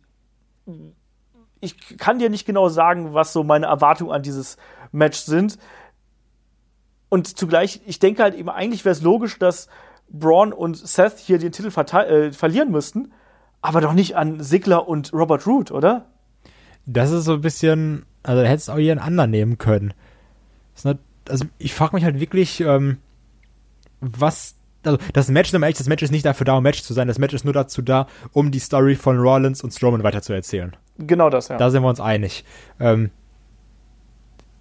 ich kann dir nicht genau sagen, was so meine Erwartungen an dieses Match sind. Und zugleich, ich denke halt eben, eigentlich wäre es logisch, dass Braun und Seth hier den Titel äh, verlieren müssten, aber doch nicht an Sigler und Robert Root, oder? Das ist so ein bisschen, Also da hättest du auch jeden anderen nehmen können. Nicht, also ich frage mich halt wirklich, ähm, was. Also das Match, das Match ist nicht dafür da, um Match zu sein. Das Match ist nur dazu da, um die Story von Rollins und Strowman weiterzuerzählen. Genau das, ja. Da sind wir uns einig. Ähm,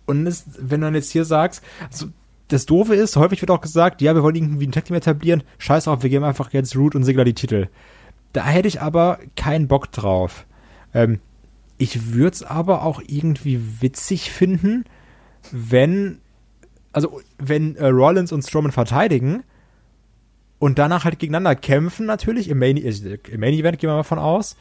und es, wenn du dann jetzt hier sagst, also das Doofe ist, häufig wird auch gesagt, ja, wir wollen irgendwie ein Tag Team etablieren, scheiß auf, wir geben einfach jetzt Root und Sigler die Titel. Da hätte ich aber keinen Bock drauf. Ähm, ich würde es aber auch irgendwie witzig finden, wenn, also wenn äh, Rollins und Strowman verteidigen und danach halt gegeneinander kämpfen, natürlich, im Main, äh, im Main Event gehen wir mal von aus.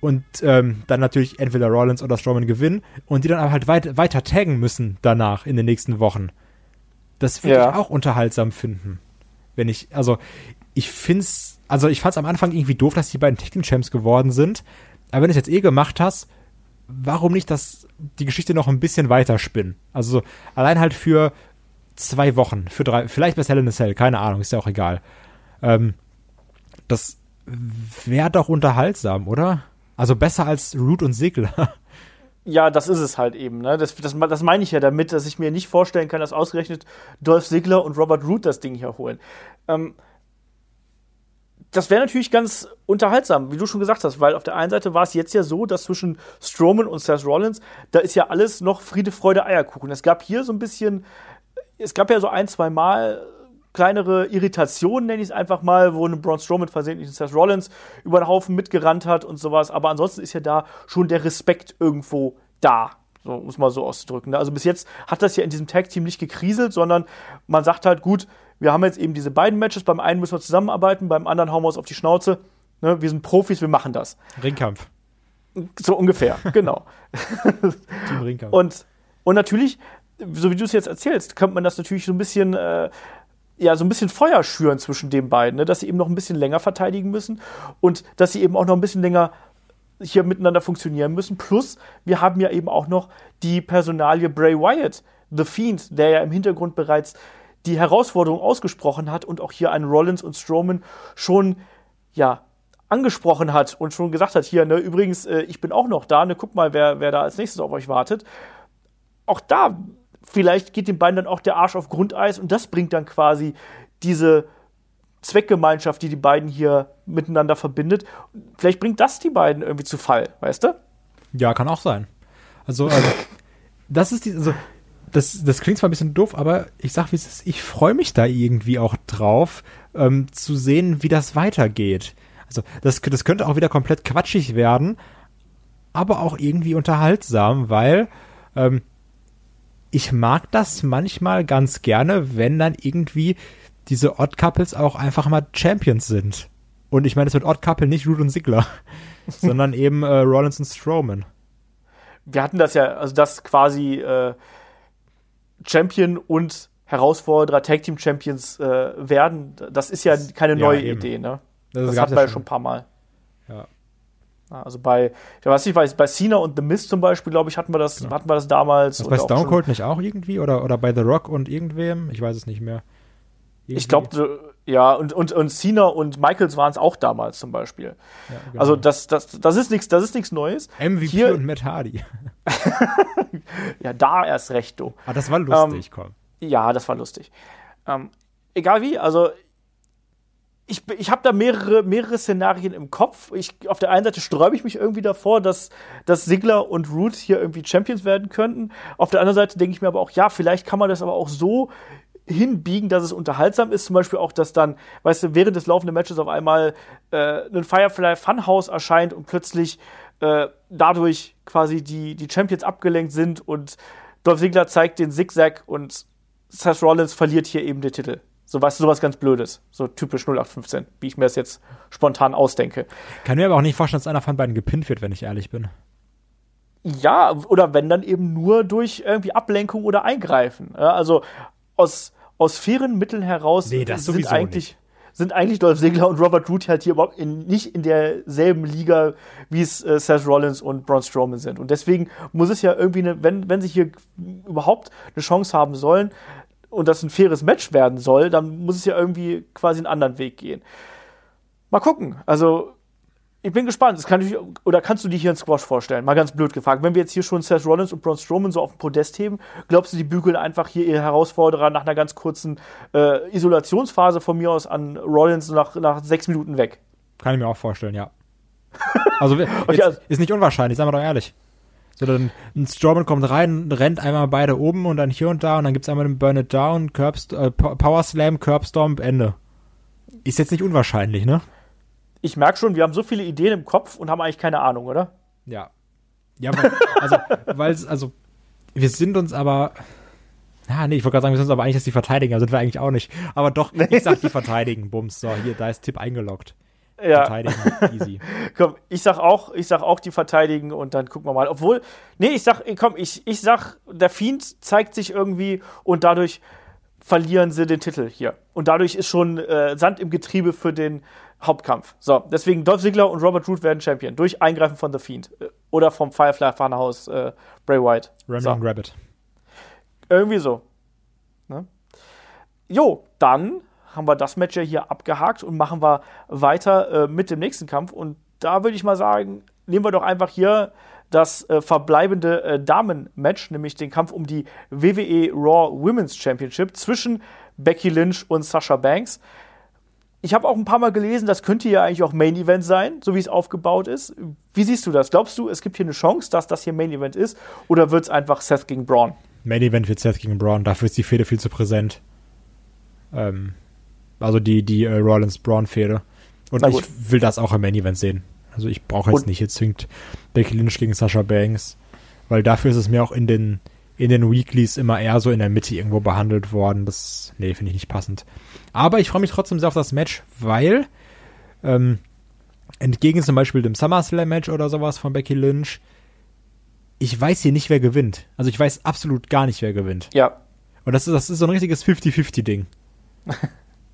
Und ähm, dann natürlich entweder Rollins oder Strowman gewinnen und die dann aber halt weit, weiter taggen müssen danach in den nächsten Wochen. Das würde ja. ich auch unterhaltsam finden. Wenn ich, also, ich find's, also ich fand's am Anfang irgendwie doof, dass die beiden Tag Team Champs geworden sind. Aber wenn du es jetzt eh gemacht hast, warum nicht das, die Geschichte noch ein bisschen weiter spinnen? Also, allein halt für zwei Wochen, für drei, vielleicht bei Hell in a Cell, keine Ahnung, ist ja auch egal. Ähm, das wäre doch unterhaltsam, oder? Also besser als Root und Sigler. Ja, das ist es halt eben. Ne? Das, das, das meine ich ja damit, dass ich mir nicht vorstellen kann, dass ausgerechnet Dolph Ziggler und Robert Root das Ding hier holen. Ähm, das wäre natürlich ganz unterhaltsam, wie du schon gesagt hast, weil auf der einen Seite war es jetzt ja so, dass zwischen Strowman und Seth Rollins, da ist ja alles noch Friede, Freude, Eierkuchen. Es gab hier so ein bisschen, es gab ja so ein, zwei Mal kleinere Irritationen, nenne ich es einfach mal, wo ein Braun Strowman versehentlich Seth Rollins über den Haufen mitgerannt hat und sowas. Aber ansonsten ist ja da schon der Respekt irgendwo da. So, muss man so auszudrücken. Also bis jetzt hat das ja in diesem Tag-Team nicht gekriselt, sondern man sagt halt, gut, wir haben jetzt eben diese beiden Matches, beim einen müssen wir zusammenarbeiten, beim anderen hauen wir uns auf die Schnauze. Ne? Wir sind Profis, wir machen das. Ringkampf. So ungefähr, genau. Team Ringkampf. Und, und natürlich, so wie du es jetzt erzählst, könnte man das natürlich so ein bisschen äh, ja, so ein bisschen Feuer schüren zwischen den beiden, ne? dass sie eben noch ein bisschen länger verteidigen müssen und dass sie eben auch noch ein bisschen länger hier miteinander funktionieren müssen. Plus, wir haben ja eben auch noch die Personalie Bray Wyatt, The Fiend, der ja im Hintergrund bereits die Herausforderung ausgesprochen hat und auch hier einen Rollins und Strowman schon, ja, angesprochen hat und schon gesagt hat, hier, ne, übrigens, äh, ich bin auch noch da, ne, guck mal, wer, wer da als nächstes auf euch wartet. Auch da vielleicht geht den beiden dann auch der Arsch auf Grundeis und das bringt dann quasi diese Zweckgemeinschaft, die die beiden hier miteinander verbindet. Vielleicht bringt das die beiden irgendwie zu Fall, weißt du? Ja, kann auch sein. Also, also das ist die, also, das, das klingt zwar ein bisschen doof, aber ich sag, wie es ist, ich freue mich da irgendwie auch drauf, ähm, zu sehen, wie das weitergeht. Also, das, das könnte auch wieder komplett quatschig werden, aber auch irgendwie unterhaltsam, weil ähm, ich mag das manchmal ganz gerne, wenn dann irgendwie diese Odd Couples auch einfach mal Champions sind. Und ich meine, es wird Odd Couple nicht Root und Sigler, sondern eben äh, Rollins und Strowman. Wir hatten das ja, also das quasi äh, Champion und Herausforderer Tag Team Champions äh, werden, das ist ja keine neue ja, Idee, ne? Das, das hatten wir ja schon ein paar Mal. Ja. Also bei, ich weiß nicht, bei, bei Cena und The Mist zum Beispiel, glaube ich, hatten wir das, genau. hatten wir das damals. Was bei Stone Cold nicht auch irgendwie? Oder, oder bei The Rock und irgendwem? Ich weiß es nicht mehr. Irgendwie. Ich glaube, ja, und, und, und Cena und Michaels waren es auch damals zum Beispiel. Ja, genau. Also das, das, das ist nichts, das ist nichts Neues. MVP Hier, und Matt Hardy. ja, da erst recht, du. Ah, das war lustig, ähm, komm. Ja, das war lustig. Ähm, egal wie, also ich, ich habe da mehrere, mehrere Szenarien im Kopf. Ich, auf der einen Seite sträube ich mich irgendwie davor, dass, dass Sigler und Root hier irgendwie Champions werden könnten. Auf der anderen Seite denke ich mir aber auch, ja, vielleicht kann man das aber auch so hinbiegen, dass es unterhaltsam ist. Zum Beispiel auch, dass dann, weißt du, während des laufenden Matches auf einmal äh, ein Firefly Funhouse erscheint und plötzlich äh, dadurch quasi die, die Champions abgelenkt sind und Dolph Ziggler zeigt den Zigzag und Seth Rollins verliert hier eben den Titel. So was, sowas ganz Blödes. So typisch 0815, wie ich mir das jetzt spontan ausdenke. Kann mir aber auch nicht vorstellen, dass einer von beiden gepinnt wird, wenn ich ehrlich bin. Ja, oder wenn dann eben nur durch irgendwie Ablenkung oder Eingreifen. Ja, also aus, aus fairen Mitteln heraus nee, sind eigentlich. Nicht sind eigentlich Dolph Ziggler und Robert Root halt hier überhaupt in, nicht in derselben Liga, wie es äh, Seth Rollins und Braun Strowman sind. Und deswegen muss es ja irgendwie, eine, wenn, wenn sie hier überhaupt eine Chance haben sollen, und das ein faires Match werden soll, dann muss es ja irgendwie quasi einen anderen Weg gehen. Mal gucken. Also, Ich bin gespannt. Das kann ich, oder kannst du dir hier einen Squash vorstellen? Mal ganz blöd gefragt. Wenn wir jetzt hier schon Seth Rollins und Braun Strowman so auf dem Podest heben, glaubst du, die bügeln einfach hier ihre Herausforderer nach einer ganz kurzen äh, Isolationsphase von mir aus an Rollins nach, nach sechs Minuten weg? Kann ich mir auch vorstellen, ja. Also, okay, also ist nicht unwahrscheinlich, sagen wir doch ehrlich. So, dann ein Strowman kommt rein, rennt einmal beide oben und dann hier und da und dann gibt es einmal den Burn It Down, Curbst äh, Power Slam, Curbstorm, Ende. Ist jetzt nicht unwahrscheinlich, ne? Ich merke schon, wir haben so viele Ideen im Kopf und haben eigentlich keine Ahnung, oder? Ja. Ja, weil, also, weil also, wir sind uns aber, Ah, nee, ich wollte gerade sagen, wir sind uns aber eigentlich, dass die verteidigen, sind wir eigentlich auch nicht. Aber doch, ich sag die verteidigen, Bums. So, hier, da ist Tipp eingeloggt. Ja. Verteidigen, easy. komm, ich sag auch, ich sag auch die verteidigen und dann gucken wir mal. Obwohl, nee, ich sag, komm, ich, ich sag, der Fiend zeigt sich irgendwie und dadurch verlieren sie den Titel hier. Und dadurch ist schon äh, Sand im Getriebe für den Hauptkampf. So, deswegen Dolph Ziggler und Robert Root werden Champion durch Eingreifen von The Fiend äh, oder vom Firefly Funhouse äh, Bray White. Rambling so. Rabbit. Irgendwie so. Ne? Jo, dann haben wir das Match ja hier abgehakt und machen wir weiter äh, mit dem nächsten Kampf. Und da würde ich mal sagen, nehmen wir doch einfach hier das äh, verbleibende äh, Damen-Match, nämlich den Kampf um die WWE Raw Women's Championship zwischen Becky Lynch und Sasha Banks. Ich habe auch ein paar Mal gelesen, das könnte ja eigentlich auch Main Event sein, so wie es aufgebaut ist. Wie siehst du das? Glaubst du, es gibt hier eine Chance, dass das hier Main Event ist? Oder wird es einfach Seth gegen Braun? Main Event wird Seth gegen Braun, dafür ist die Fehde viel zu präsent. Ähm, also die, die äh, Rollins-Braun-Fehde. Und ich will das auch im Main Event sehen. Also ich brauche jetzt und nicht jetzt zwingend Becky Lynch gegen Sasha Banks, weil dafür ist es mir auch in den in den Weeklies immer eher so in der Mitte irgendwo behandelt worden. Das, nee, finde ich nicht passend. Aber ich freue mich trotzdem sehr auf das Match, weil ähm, entgegen zum Beispiel dem SummerSlam-Match oder sowas von Becky Lynch, ich weiß hier nicht, wer gewinnt. Also ich weiß absolut gar nicht, wer gewinnt. Ja. Und das ist, das ist so ein richtiges 50-50-Ding.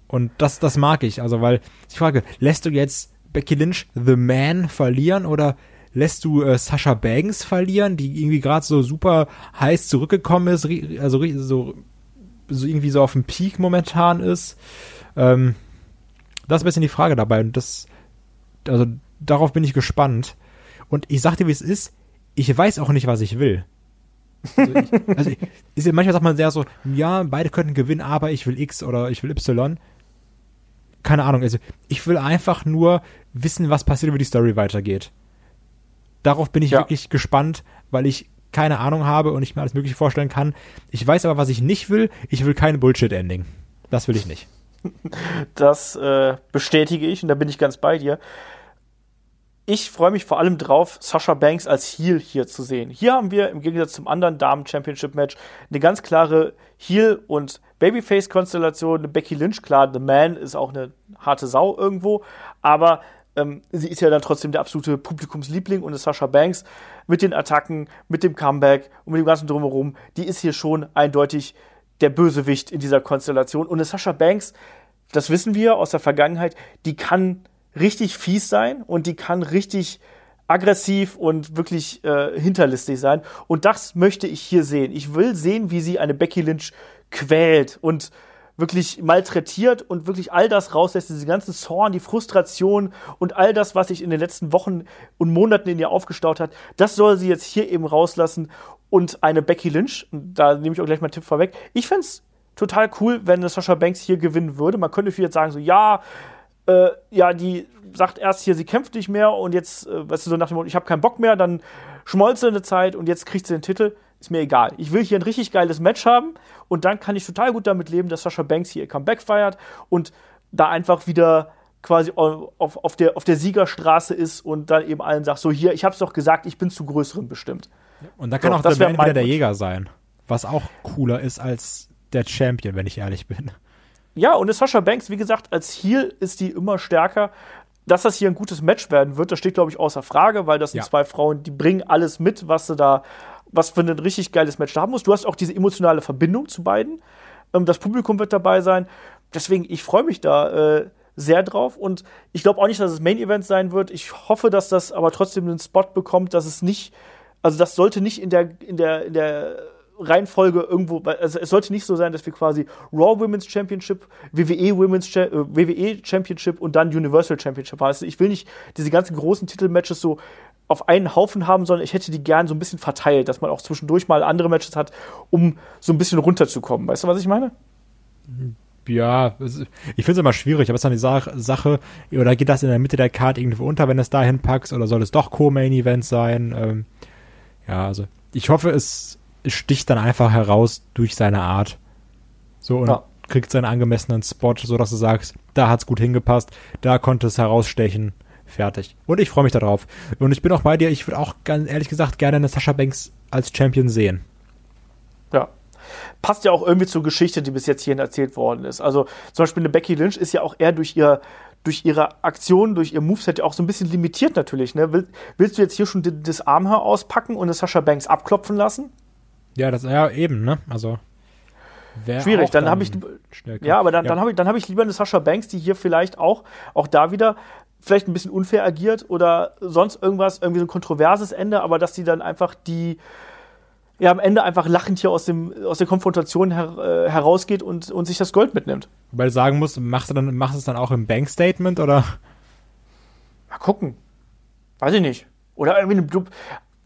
Und das, das mag ich. Also, weil ich frage, lässt du jetzt Becky Lynch The Man verlieren oder lässt du äh, Sasha Banks verlieren, die irgendwie gerade so super heiß zurückgekommen ist, also so, so irgendwie so auf dem Peak momentan ist? Ähm, das ist ein bisschen die Frage dabei. Und das, also darauf bin ich gespannt. Und ich sag dir, wie es ist, ich weiß auch nicht, was ich will. Also, ich, also ist, manchmal sagt man sehr so, ja, beide könnten gewinnen, aber ich will X oder ich will Y keine Ahnung, also ich will einfach nur wissen, was passiert, wie die Story weitergeht. Darauf bin ich ja. wirklich gespannt, weil ich keine Ahnung habe und ich mir alles Mögliche vorstellen kann. Ich weiß aber, was ich nicht will. Ich will kein Bullshit-Ending. Das will ich nicht. Das äh, bestätige ich und da bin ich ganz bei dir ich freue mich vor allem drauf, Sasha Banks als Heel hier zu sehen. Hier haben wir im Gegensatz zum anderen Damen-Championship-Match eine ganz klare Heel- und Babyface-Konstellation. Becky Lynch, klar, The Man ist auch eine harte Sau irgendwo, aber ähm, sie ist ja dann trotzdem der absolute Publikumsliebling und Sasha Banks mit den Attacken, mit dem Comeback und mit dem ganzen Drumherum, die ist hier schon eindeutig der Bösewicht in dieser Konstellation. Und Sasha Banks, das wissen wir aus der Vergangenheit, die kann richtig fies sein und die kann richtig aggressiv und wirklich äh, hinterlistig sein. Und das möchte ich hier sehen. Ich will sehen, wie sie eine Becky Lynch quält und wirklich malträtiert und wirklich all das rauslässt, diese ganzen Zorn, die Frustration und all das, was sich in den letzten Wochen und Monaten in ihr aufgestaut hat, das soll sie jetzt hier eben rauslassen und eine Becky Lynch, da nehme ich auch gleich mal einen Tipp vorweg, ich fände es total cool, wenn Sascha Banks hier gewinnen würde. Man könnte viel jetzt sagen, so, ja, äh, ja, die sagt erst hier, sie kämpft nicht mehr und jetzt, äh, weißt du, so nach dem Motto, ich habe keinen Bock mehr, dann schmolzt sie eine Zeit und jetzt kriegt sie den Titel. Ist mir egal. Ich will hier ein richtig geiles Match haben und dann kann ich total gut damit leben, dass Sascha Banks hier ihr Comeback feiert und da einfach wieder quasi auf, auf, der, auf der Siegerstraße ist und dann eben allen sagt, so hier, ich hab's doch gesagt, ich bin zu größeren bestimmt. Und dann kann so, auch der Band wieder der Jäger sein, was auch cooler ist als der Champion, wenn ich ehrlich bin. Ja, und Sascha Banks, wie gesagt, als Heel ist die immer stärker. Dass das hier ein gutes Match werden wird, das steht, glaube ich, außer Frage, weil das sind ja. zwei Frauen, die bringen alles mit, was du da, was für ein richtig geiles Match da haben musst. Du hast auch diese emotionale Verbindung zu beiden. Ähm, das Publikum wird dabei sein. Deswegen, ich freue mich da äh, sehr drauf und ich glaube auch nicht, dass es Main Event sein wird. Ich hoffe, dass das aber trotzdem einen Spot bekommt, dass es nicht, also das sollte nicht in der, in der, in der Reihenfolge irgendwo, also es sollte nicht so sein, dass wir quasi Raw Women's Championship, WWE Women's äh, WWE Championship und dann Universal Championship haben. Also ich will nicht diese ganzen großen Titelmatches so auf einen Haufen haben, sondern ich hätte die gern so ein bisschen verteilt, dass man auch zwischendurch mal andere Matches hat, um so ein bisschen runterzukommen. Weißt du, was ich meine? Ja, ich finde es immer schwierig, aber es ist dann die Sache, oder geht das in der Mitte der Card irgendwo unter, wenn du es dahin packst, oder soll es doch Co-Main-Event sein? Ähm, ja, also ich hoffe, es sticht dann einfach heraus durch seine Art. So und ja. kriegt seinen angemessenen Spot, so dass du sagst, da hat's gut hingepasst, da konnte es herausstechen, fertig. Und ich freue mich darauf. Und ich bin auch bei dir, ich würde auch ganz ehrlich gesagt gerne eine Sascha Banks als Champion sehen. Ja, passt ja auch irgendwie zur Geschichte, die bis jetzt hierhin erzählt worden ist. Also zum Beispiel eine Becky Lynch ist ja auch eher durch ihr durch ihre Aktion, durch ihr Moveset ja auch so ein bisschen limitiert natürlich. Ne? Will, willst du jetzt hier schon das Armhaar auspacken und eine Sascha Banks abklopfen lassen? Ja, das ja eben, ne? Also schwierig. Dann, dann habe ich ja, aber dann, ja. dann habe ich dann habe ich lieber eine Sascha Banks, die hier vielleicht auch auch da wieder vielleicht ein bisschen unfair agiert oder sonst irgendwas, irgendwie so ein kontroverses Ende, aber dass sie dann einfach die ja am Ende einfach lachend hier aus, dem, aus der Konfrontation her, äh, herausgeht und, und sich das Gold mitnimmt. Weil du sagen musst, machst du dann, machst du es dann auch im Bankstatement oder? Mal gucken. Weiß ich nicht. Oder irgendwie eine,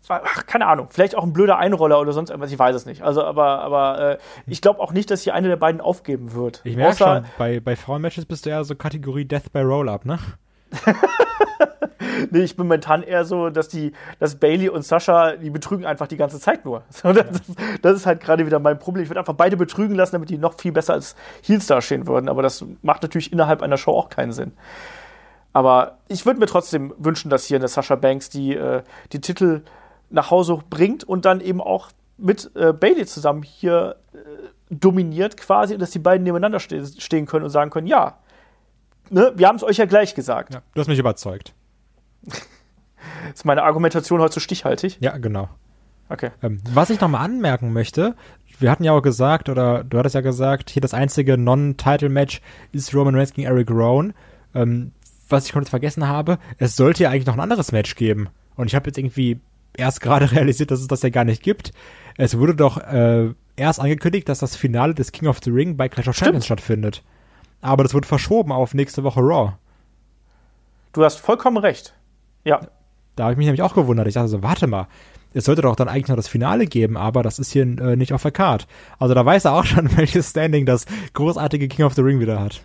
ach, keine Ahnung, vielleicht auch ein blöder Einroller oder sonst irgendwas, ich weiß es nicht. Also, aber, aber äh, ich glaube auch nicht, dass hier eine der beiden aufgeben wird. Ich merke schon, bei, bei Frauenmatches bist du ja so Kategorie Death by Roll-Up, ne? nee, ich bin momentan eher so, dass die, dass Bailey und Sascha, die betrügen einfach die ganze Zeit nur. So, das, das, ist halt gerade wieder mein Problem. Ich würde einfach beide betrügen lassen, damit die noch viel besser als Heels dastehen würden. Aber das macht natürlich innerhalb einer Show auch keinen Sinn. Aber ich würde mir trotzdem wünschen, dass hier eine Sascha Banks die, äh, die Titel nach Hause bringt und dann eben auch mit äh, Bailey zusammen hier äh, dominiert quasi und dass die beiden nebeneinander ste stehen können und sagen können, ja, ne, wir haben es euch ja gleich gesagt. Ja, du hast mich überzeugt. Ist meine Argumentation heute so stichhaltig? Ja, genau. Okay. Ähm, was ich nochmal anmerken möchte, wir hatten ja auch gesagt, oder du hattest ja gesagt, hier das einzige Non-Title-Match ist Roman Reigns gegen Eric Rowan. Ähm, was ich komplett vergessen habe, es sollte ja eigentlich noch ein anderes Match geben. Und ich habe jetzt irgendwie erst gerade realisiert, dass es das ja gar nicht gibt. Es wurde doch äh, erst angekündigt, dass das Finale des King of the Ring bei Clash of Stimmt. Champions stattfindet. Aber das wird verschoben auf nächste Woche Raw. Du hast vollkommen recht. Ja. Da habe ich mich nämlich auch gewundert. Ich dachte so, warte mal, es sollte doch dann eigentlich noch das Finale geben, aber das ist hier äh, nicht auf der Card. Also da weiß er auch schon, welches Standing das großartige King of the Ring wieder hat.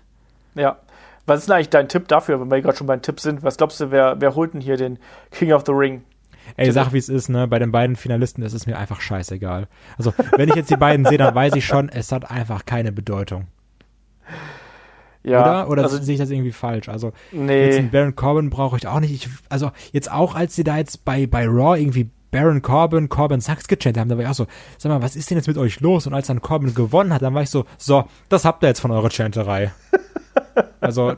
Ja. Was ist denn eigentlich dein Tipp dafür, wenn wir gerade schon beim Tipp sind? Was glaubst du, wer, wer holt denn hier den King of the Ring? Ey, sag wie es ist, ne? Bei den beiden Finalisten ist es mir einfach scheißegal. Also, wenn ich jetzt die beiden sehe, dann weiß ich schon, es hat einfach keine Bedeutung. Ja, oder? Oder also, sehe ich das irgendwie falsch? Also, nee. jetzt einen Baron Corbin brauche ich auch nicht. Ich, also, jetzt auch, als sie da jetzt bei, bei Raw irgendwie Baron Corbin, Corbin Sachs gechattet haben, da war ich auch so, sag mal, was ist denn jetzt mit euch los? Und als dann Corbin gewonnen hat, dann war ich so, so, das habt ihr jetzt von eurer Chanterei. also,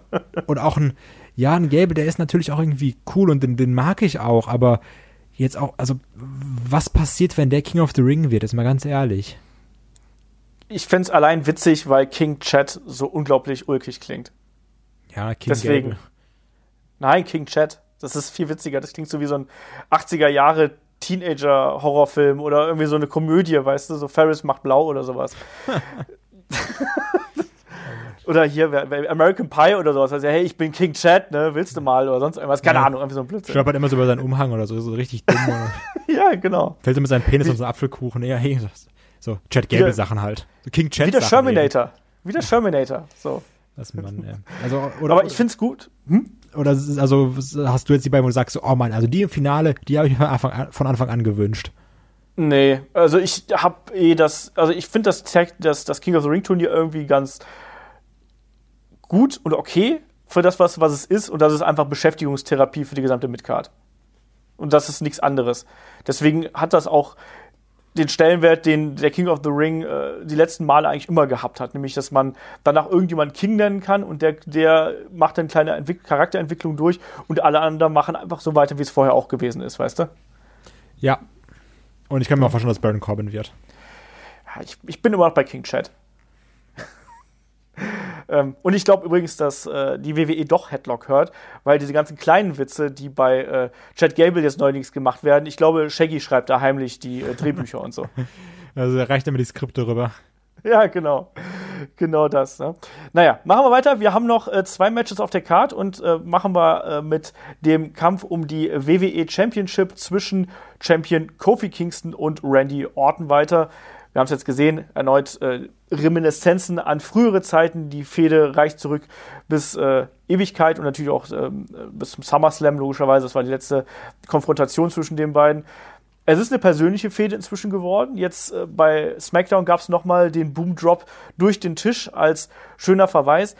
und auch ein, ja, ein Gable, der ist natürlich auch irgendwie cool und den, den mag ich auch, aber jetzt auch, also, was passiert, wenn der King of the Ring wird? Ist mal ganz ehrlich ich fände es allein witzig, weil King Chat so unglaublich ulkig klingt. Ja, King Deswegen. Gelbe. Nein, King Chat. Das ist viel witziger. Das klingt so wie so ein 80er Jahre Teenager-Horrorfilm oder irgendwie so eine Komödie, weißt du, so Ferris macht blau oder sowas. oder hier American Pie oder sowas. Also, hey, ich bin King Chat, ne? Willst du mal oder sonst irgendwas? Keine ja. Ahnung, irgendwie so ein Blödsinn. Stolpert immer so über seinen Umhang oder so, so richtig dumm. ja, genau. Fällt mit seinem Penis und so Apfelkuchen. Ja, hey, so, Chad Gable Sachen halt. King Chad Wieder Sherminator. Wieder Sherminator. So. Das Mann, ja. Also, oder, Aber ich find's gut. Hm? Oder also hast du jetzt die beiden, wo du sagst, oh Mann, also die im Finale, die habe ich mir von Anfang an gewünscht. Nee, also ich hab eh das, also ich finde das, das, das King of the Ring Turnier irgendwie ganz gut und okay für das, was, was es ist. Und das ist einfach Beschäftigungstherapie für die gesamte Midcard. Und das ist nichts anderes. Deswegen hat das auch den Stellenwert, den der King of the Ring äh, die letzten Male eigentlich immer gehabt hat, nämlich dass man danach irgendjemand King nennen kann und der, der macht dann kleine Entwick Charakterentwicklung durch und alle anderen machen einfach so weiter, wie es vorher auch gewesen ist, weißt du? Ja. Und ich kann mir auch vorstellen, dass Baron Corbin wird. Ja, ich, ich bin immer noch bei King Chat. Ähm, und ich glaube übrigens, dass äh, die WWE doch Headlock hört, weil diese ganzen kleinen Witze, die bei äh, Chad Gable jetzt neulich gemacht werden, ich glaube, Shaggy schreibt da heimlich die äh, Drehbücher und so. Also reicht damit die Skripte rüber. Ja, genau. Genau das. Ne? Naja, machen wir weiter. Wir haben noch äh, zwei Matches auf der Card und äh, machen wir äh, mit dem Kampf um die WWE Championship zwischen Champion Kofi Kingston und Randy Orton weiter. Wir haben es jetzt gesehen, erneut äh, Reminiszenzen an frühere Zeiten. Die Fehde reicht zurück bis äh, Ewigkeit und natürlich auch ähm, bis zum SummerSlam, logischerweise. Das war die letzte Konfrontation zwischen den beiden. Es ist eine persönliche Fehde inzwischen geworden. Jetzt äh, bei SmackDown gab es nochmal den Boom Drop durch den Tisch als schöner Verweis.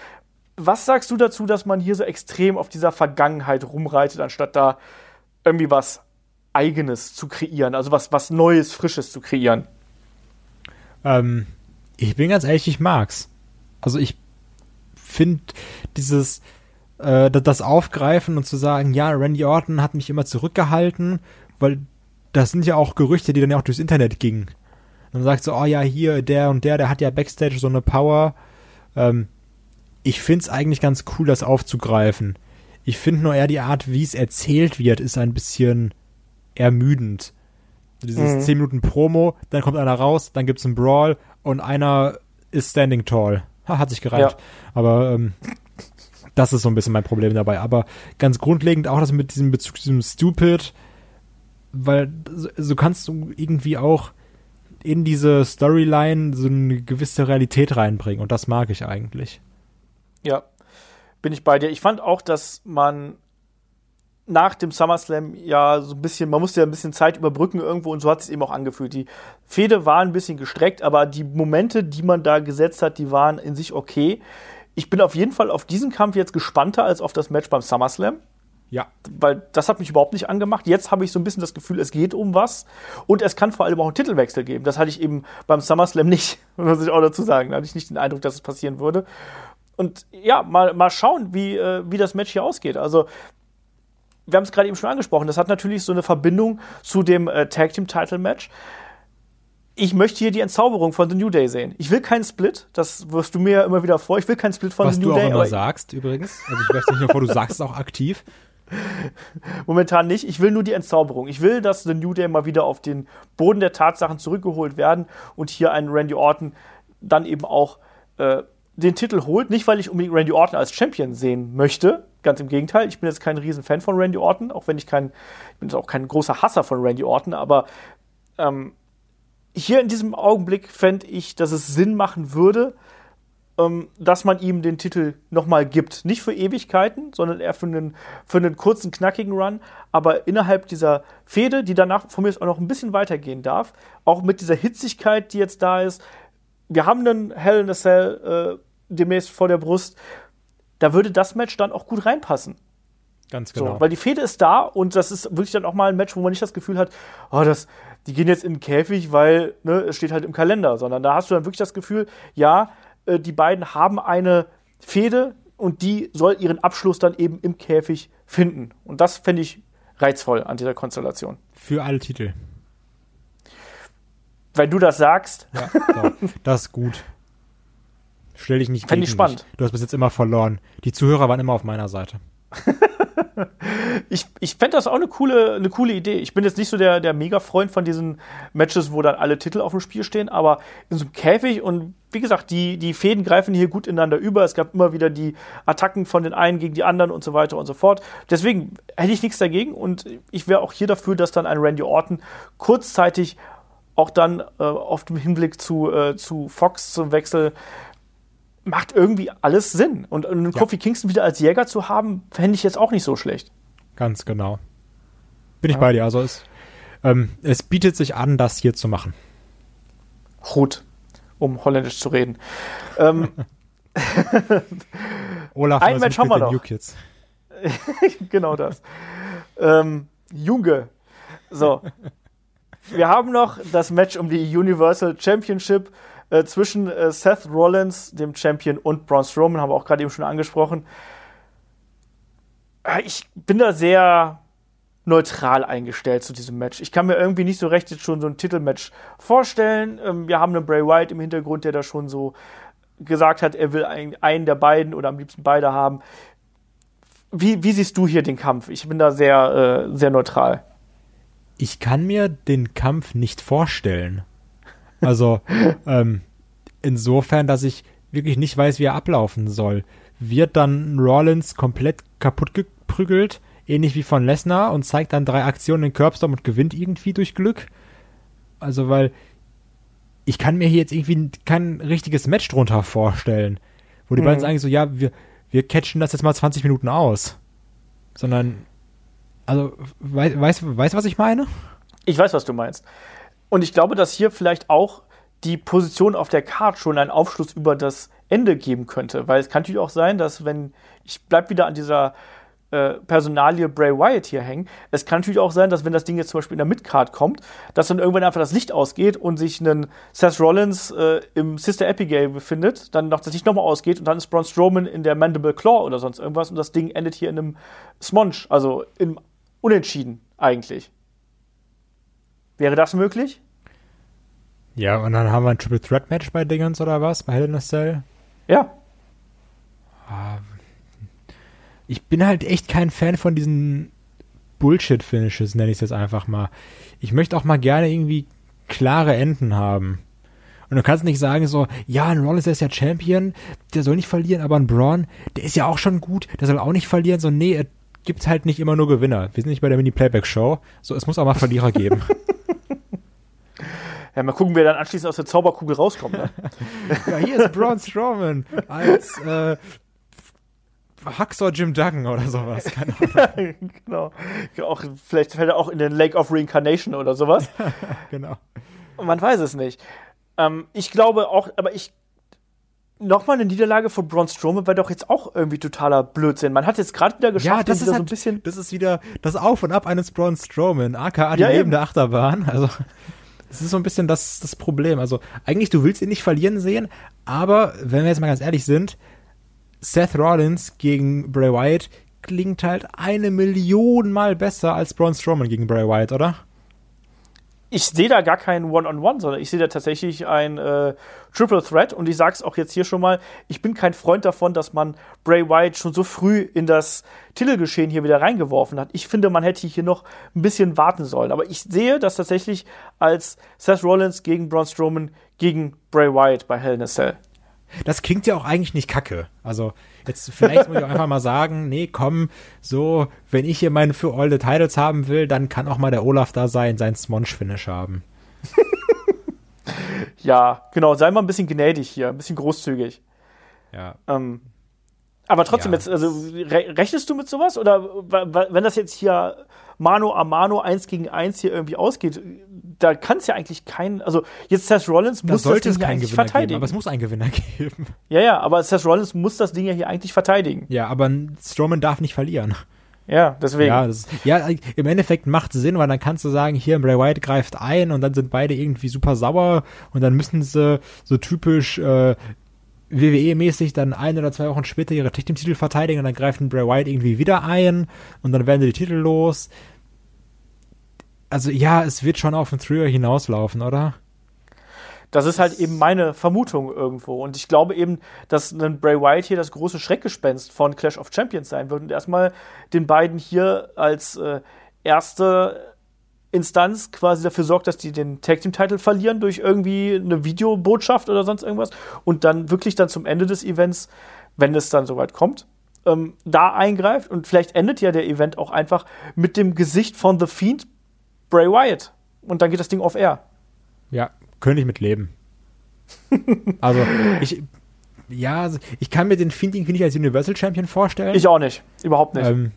Was sagst du dazu, dass man hier so extrem auf dieser Vergangenheit rumreitet, anstatt da irgendwie was Eigenes zu kreieren, also was, was Neues, Frisches zu kreieren? Ähm, ich bin ganz ehrlich, ich mag's. Also ich finde dieses äh, das Aufgreifen und zu sagen, ja, Randy Orton hat mich immer zurückgehalten, weil das sind ja auch Gerüchte, die dann ja auch durchs Internet gingen. Und man sagt so, oh ja, hier, der und der, der hat ja Backstage so eine Power. Ähm, ich find's eigentlich ganz cool, das aufzugreifen. Ich finde nur eher die Art, wie es erzählt wird, ist ein bisschen ermüdend. Dieses mhm. 10 Minuten Promo, dann kommt einer raus, dann gibt's einen Brawl und einer ist standing tall. Ha, hat sich gereimt. Ja. Aber ähm, das ist so ein bisschen mein Problem dabei. Aber ganz grundlegend auch das mit diesem Bezug, diesem Stupid, weil so, so kannst du irgendwie auch in diese Storyline so eine gewisse Realität reinbringen und das mag ich eigentlich. Ja, bin ich bei dir. Ich fand auch, dass man nach dem SummerSlam ja so ein bisschen, man musste ja ein bisschen Zeit überbrücken irgendwo und so hat es eben auch angefühlt. Die Fehde war ein bisschen gestreckt, aber die Momente, die man da gesetzt hat, die waren in sich okay. Ich bin auf jeden Fall auf diesen Kampf jetzt gespannter als auf das Match beim SummerSlam. Ja. Weil das hat mich überhaupt nicht angemacht. Jetzt habe ich so ein bisschen das Gefühl, es geht um was. Und es kann vor allem auch einen Titelwechsel geben. Das hatte ich eben beim SummerSlam nicht, muss ich auch dazu sagen. Da hatte ich nicht den Eindruck, dass es passieren würde. Und ja, mal, mal schauen, wie, äh, wie das Match hier ausgeht. Also, wir haben es gerade eben schon angesprochen, das hat natürlich so eine Verbindung zu dem äh, Tag Team Title Match. Ich möchte hier die Entzauberung von The New Day sehen. Ich will keinen Split, das wirst du mir ja immer wieder vor. Ich will keinen Split von Was The New Day. Was du auch immer sagst, übrigens. Also ich weiß nicht nur vor, du sagst es auch aktiv. Momentan nicht. Ich will nur die Entzauberung. Ich will, dass The New Day mal wieder auf den Boden der Tatsachen zurückgeholt werden und hier einen Randy Orton dann eben auch äh, den Titel holt. Nicht, weil ich unbedingt Randy Orton als Champion sehen möchte. Ganz im Gegenteil. Ich bin jetzt kein Riesenfan von Randy Orton, auch wenn ich kein, ich bin jetzt auch kein großer Hasser von Randy Orton, aber ähm, hier in diesem Augenblick fände ich, dass es Sinn machen würde, ähm, dass man ihm den Titel nochmal gibt. Nicht für Ewigkeiten, sondern eher für einen, für einen kurzen, knackigen Run, aber innerhalb dieser Fehde, die danach von mir auch noch ein bisschen weitergehen darf, auch mit dieser Hitzigkeit, die jetzt da ist. Wir haben einen Hell in a Cell äh, demnächst vor der Brust. Da würde das Match dann auch gut reinpassen. Ganz genau. So, weil die Fehde ist da und das ist wirklich dann auch mal ein Match, wo man nicht das Gefühl hat, oh, das, die gehen jetzt in den Käfig, weil ne, es steht halt im Kalender, sondern da hast du dann wirklich das Gefühl, ja, äh, die beiden haben eine Fehde und die soll ihren Abschluss dann eben im Käfig finden. Und das fände ich reizvoll an dieser Konstellation. Für alle Titel. Wenn du das sagst. Ja, das ist gut. Stell dich nicht Fände ich spannend. Mich. Du hast bis jetzt immer verloren. Die Zuhörer waren immer auf meiner Seite. ich ich fände das auch eine coole, eine coole Idee. Ich bin jetzt nicht so der, der Mega-Freund von diesen Matches, wo dann alle Titel auf dem Spiel stehen, aber in so einem Käfig und wie gesagt, die, die Fäden greifen hier gut ineinander über. Es gab immer wieder die Attacken von den einen gegen die anderen und so weiter und so fort. Deswegen hätte ich nichts dagegen und ich wäre auch hier dafür, dass dann ein Randy Orton kurzzeitig auch dann äh, auf dem Hinblick zu, äh, zu Fox zum Wechsel macht irgendwie alles Sinn. Und, und ja. Kofi Kingston wieder als Jäger zu haben, fände ich jetzt auch nicht so schlecht. Ganz genau. Bin ich ja. bei dir. Also es, ähm, es bietet sich an, das hier zu machen. Hut, um holländisch zu reden. ähm, Olaf, ein Match haben wir noch. genau das. ähm, Junge. So. wir haben noch das Match um die Universal Championship äh, zwischen äh, Seth Rollins, dem Champion, und Braun Strowman, haben wir auch gerade eben schon angesprochen. Äh, ich bin da sehr neutral eingestellt zu diesem Match. Ich kann mir irgendwie nicht so recht jetzt schon so ein Titelmatch vorstellen. Ähm, wir haben einen Bray Wyatt im Hintergrund, der da schon so gesagt hat, er will einen, einen der beiden oder am liebsten beide haben. Wie, wie siehst du hier den Kampf? Ich bin da sehr, äh, sehr neutral. Ich kann mir den Kampf nicht vorstellen. Also, ähm, insofern, dass ich wirklich nicht weiß, wie er ablaufen soll. Wird dann Rollins komplett kaputt geprügelt, ähnlich wie von Lesnar, und zeigt dann drei Aktionen in Curbstorm und gewinnt irgendwie durch Glück? Also, weil ich kann mir hier jetzt irgendwie kein richtiges Match drunter vorstellen, wo die mhm. beiden sagen so, ja, wir, wir catchen das jetzt mal 20 Minuten aus. Sondern, also, weißt du, weiß, weiß, was ich meine? Ich weiß, was du meinst. Und ich glaube, dass hier vielleicht auch die Position auf der Card schon einen Aufschluss über das Ende geben könnte. Weil es kann natürlich auch sein, dass wenn, ich bleib wieder an dieser äh, Personalie Bray Wyatt hier hängen. Es kann natürlich auch sein, dass wenn das Ding jetzt zum Beispiel in der Midcard kommt, dass dann irgendwann einfach das Licht ausgeht und sich ein Seth Rollins äh, im Sister Abigail befindet, dann noch das Licht nochmal ausgeht und dann ist Braun Strowman in der Mandible Claw oder sonst irgendwas und das Ding endet hier in einem Smonge, also im Unentschieden eigentlich. Wäre das möglich? Ja, und dann haben wir ein Triple Threat Match bei Dingens oder was? Bei Hell in a Cell? Ja. Ah, ich bin halt echt kein Fan von diesen Bullshit-Finishes, nenne ich es jetzt einfach mal. Ich möchte auch mal gerne irgendwie klare Enden haben. Und du kannst nicht sagen so, ja, ein Rollins, der ist ja Champion, der soll nicht verlieren, aber ein Braun, der ist ja auch schon gut, der soll auch nicht verlieren. So, nee, es gibt halt nicht immer nur Gewinner. Wir sind nicht bei der Mini-Playback-Show. So, es muss auch mal Verlierer geben. Ja, mal gucken, wer dann anschließend aus der Zauberkugel rauskommt. Ne? ja, hier ist Braun Strowman als äh, Hacksaw Jim Duggan oder sowas. Keine Ahnung. genau. Auch, vielleicht fällt er auch in den Lake of Reincarnation oder sowas. genau. Man weiß es nicht. Ähm, ich glaube auch, aber ich. Nochmal eine Niederlage von Braun Strowman wäre doch jetzt auch irgendwie totaler Blödsinn. Man hat jetzt gerade wieder geschafft, ja, das ist halt, so ein bisschen. Das ist wieder das Auf und Ab eines Braun Strowman, aka die ja, lebende Achterbahn. Also. Das ist so ein bisschen das, das Problem. Also, eigentlich, du willst ihn nicht verlieren sehen, aber wenn wir jetzt mal ganz ehrlich sind, Seth Rollins gegen Bray Wyatt klingt halt eine Million Mal besser als Braun Strowman gegen Bray Wyatt, oder? Ich sehe da gar keinen One-on-One, -on -One, sondern ich sehe da tatsächlich ein äh, Triple Threat und ich sage es auch jetzt hier schon mal, ich bin kein Freund davon, dass man Bray Wyatt schon so früh in das Titelgeschehen hier wieder reingeworfen hat. Ich finde, man hätte hier noch ein bisschen warten sollen. Aber ich sehe das tatsächlich als Seth Rollins gegen Braun Strowman gegen Bray Wyatt bei Hell in a Cell. Das klingt ja auch eigentlich nicht kacke. Also, jetzt vielleicht muss ich auch einfach mal sagen, nee, komm, so, wenn ich hier meine für all the Titles haben will, dann kann auch mal der Olaf da sein, sein Smonge-Finish haben. ja, genau, sei mal ein bisschen gnädig hier, ein bisschen großzügig. Ja. Ähm, aber trotzdem, ja. jetzt, also rechnest du mit sowas? Oder wenn das jetzt hier Mano a Mano 1 gegen 1 hier irgendwie ausgeht, da kann es ja eigentlich keinen, also jetzt Seth Rollins muss da sollte das Ding es keinen Gewinner verteidigen. Geben, aber es muss einen Gewinner geben. Ja, ja, aber Seth Rollins muss das Ding ja hier eigentlich verteidigen. Ja, aber Strowman darf nicht verlieren. Ja, deswegen. Ja, das, ja, im Endeffekt macht es Sinn, weil dann kannst du sagen, hier Bray Wyatt greift ein und dann sind beide irgendwie super sauer und dann müssen sie so typisch äh, WWE-mäßig dann ein oder zwei Wochen später ihre Tech-Team-Titel verteidigen und dann greifen Bray Wyatt irgendwie wieder ein und dann werden die Titel los. Also ja, es wird schon auf den Thriller hinauslaufen, oder? Das ist halt eben meine Vermutung irgendwo. Und ich glaube eben, dass ein Bray Wyatt hier das große Schreckgespenst von Clash of Champions sein wird und erstmal den beiden hier als äh, erste Instanz quasi dafür sorgt, dass die den Tag Team Titel verlieren durch irgendwie eine Videobotschaft oder sonst irgendwas und dann wirklich dann zum Ende des Events, wenn es dann soweit kommt, ähm, da eingreift und vielleicht endet ja der Event auch einfach mit dem Gesicht von The Fiend Bray Wyatt und dann geht das Ding auf Air. Ja, könnte ich mit leben. also ich ja, also, ich kann mir den Fiend irgendwie nicht als Universal Champion vorstellen. Ich auch nicht, überhaupt nicht. Ähm,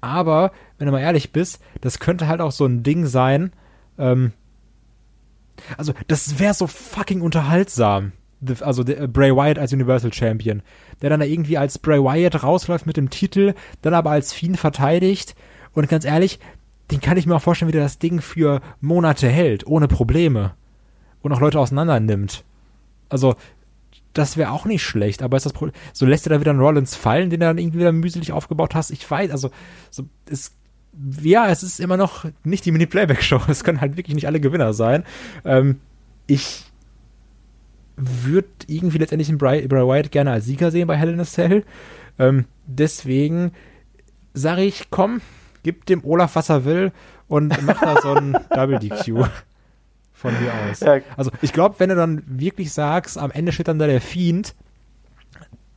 aber, wenn du mal ehrlich bist, das könnte halt auch so ein Ding sein. Ähm, also, das wäre so fucking unterhaltsam. Also, äh, Bray Wyatt als Universal Champion. Der dann da irgendwie als Bray Wyatt rausläuft mit dem Titel, dann aber als Fiend verteidigt. Und ganz ehrlich, den kann ich mir auch vorstellen, wie der das Ding für Monate hält, ohne Probleme. Und auch Leute auseinander nimmt. Also, das wäre auch nicht schlecht, aber ist das Problem, so lässt er da wieder einen Rollins fallen, den er dann irgendwie wieder mühselig aufgebaut hast. Ich weiß, also, so, es, ja, es ist immer noch nicht die Mini-Playback-Show. Es können halt wirklich nicht alle Gewinner sein. Ähm, ich würde irgendwie letztendlich den Bray, Bray Wyatt gerne als Sieger sehen bei Hell in a Cell. Ähm, deswegen sage ich, komm, gib dem Olaf, was er will und mach da so ein Double DQ. von mir aus. Ja. Also ich glaube, wenn du dann wirklich sagst, am Ende steht dann da der Fiend,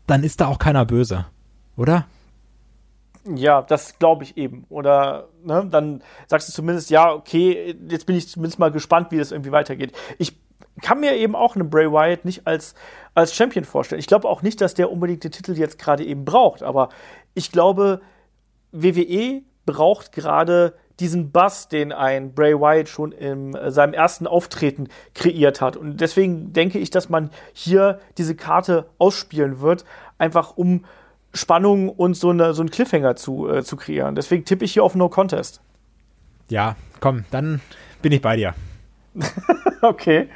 dann ist da auch keiner böse, oder? Ja, das glaube ich eben. Oder ne, dann sagst du zumindest, ja, okay, jetzt bin ich zumindest mal gespannt, wie das irgendwie weitergeht. Ich kann mir eben auch einen Bray Wyatt nicht als, als Champion vorstellen. Ich glaube auch nicht, dass der unbedingt den Titel jetzt gerade eben braucht, aber ich glaube, WWE braucht gerade diesen Bass, den ein Bray Wyatt schon in äh, seinem ersten Auftreten kreiert hat. Und deswegen denke ich, dass man hier diese Karte ausspielen wird, einfach um Spannung und so, eine, so einen Cliffhanger zu, äh, zu kreieren. Deswegen tippe ich hier auf No Contest. Ja, komm, dann bin ich bei dir. okay.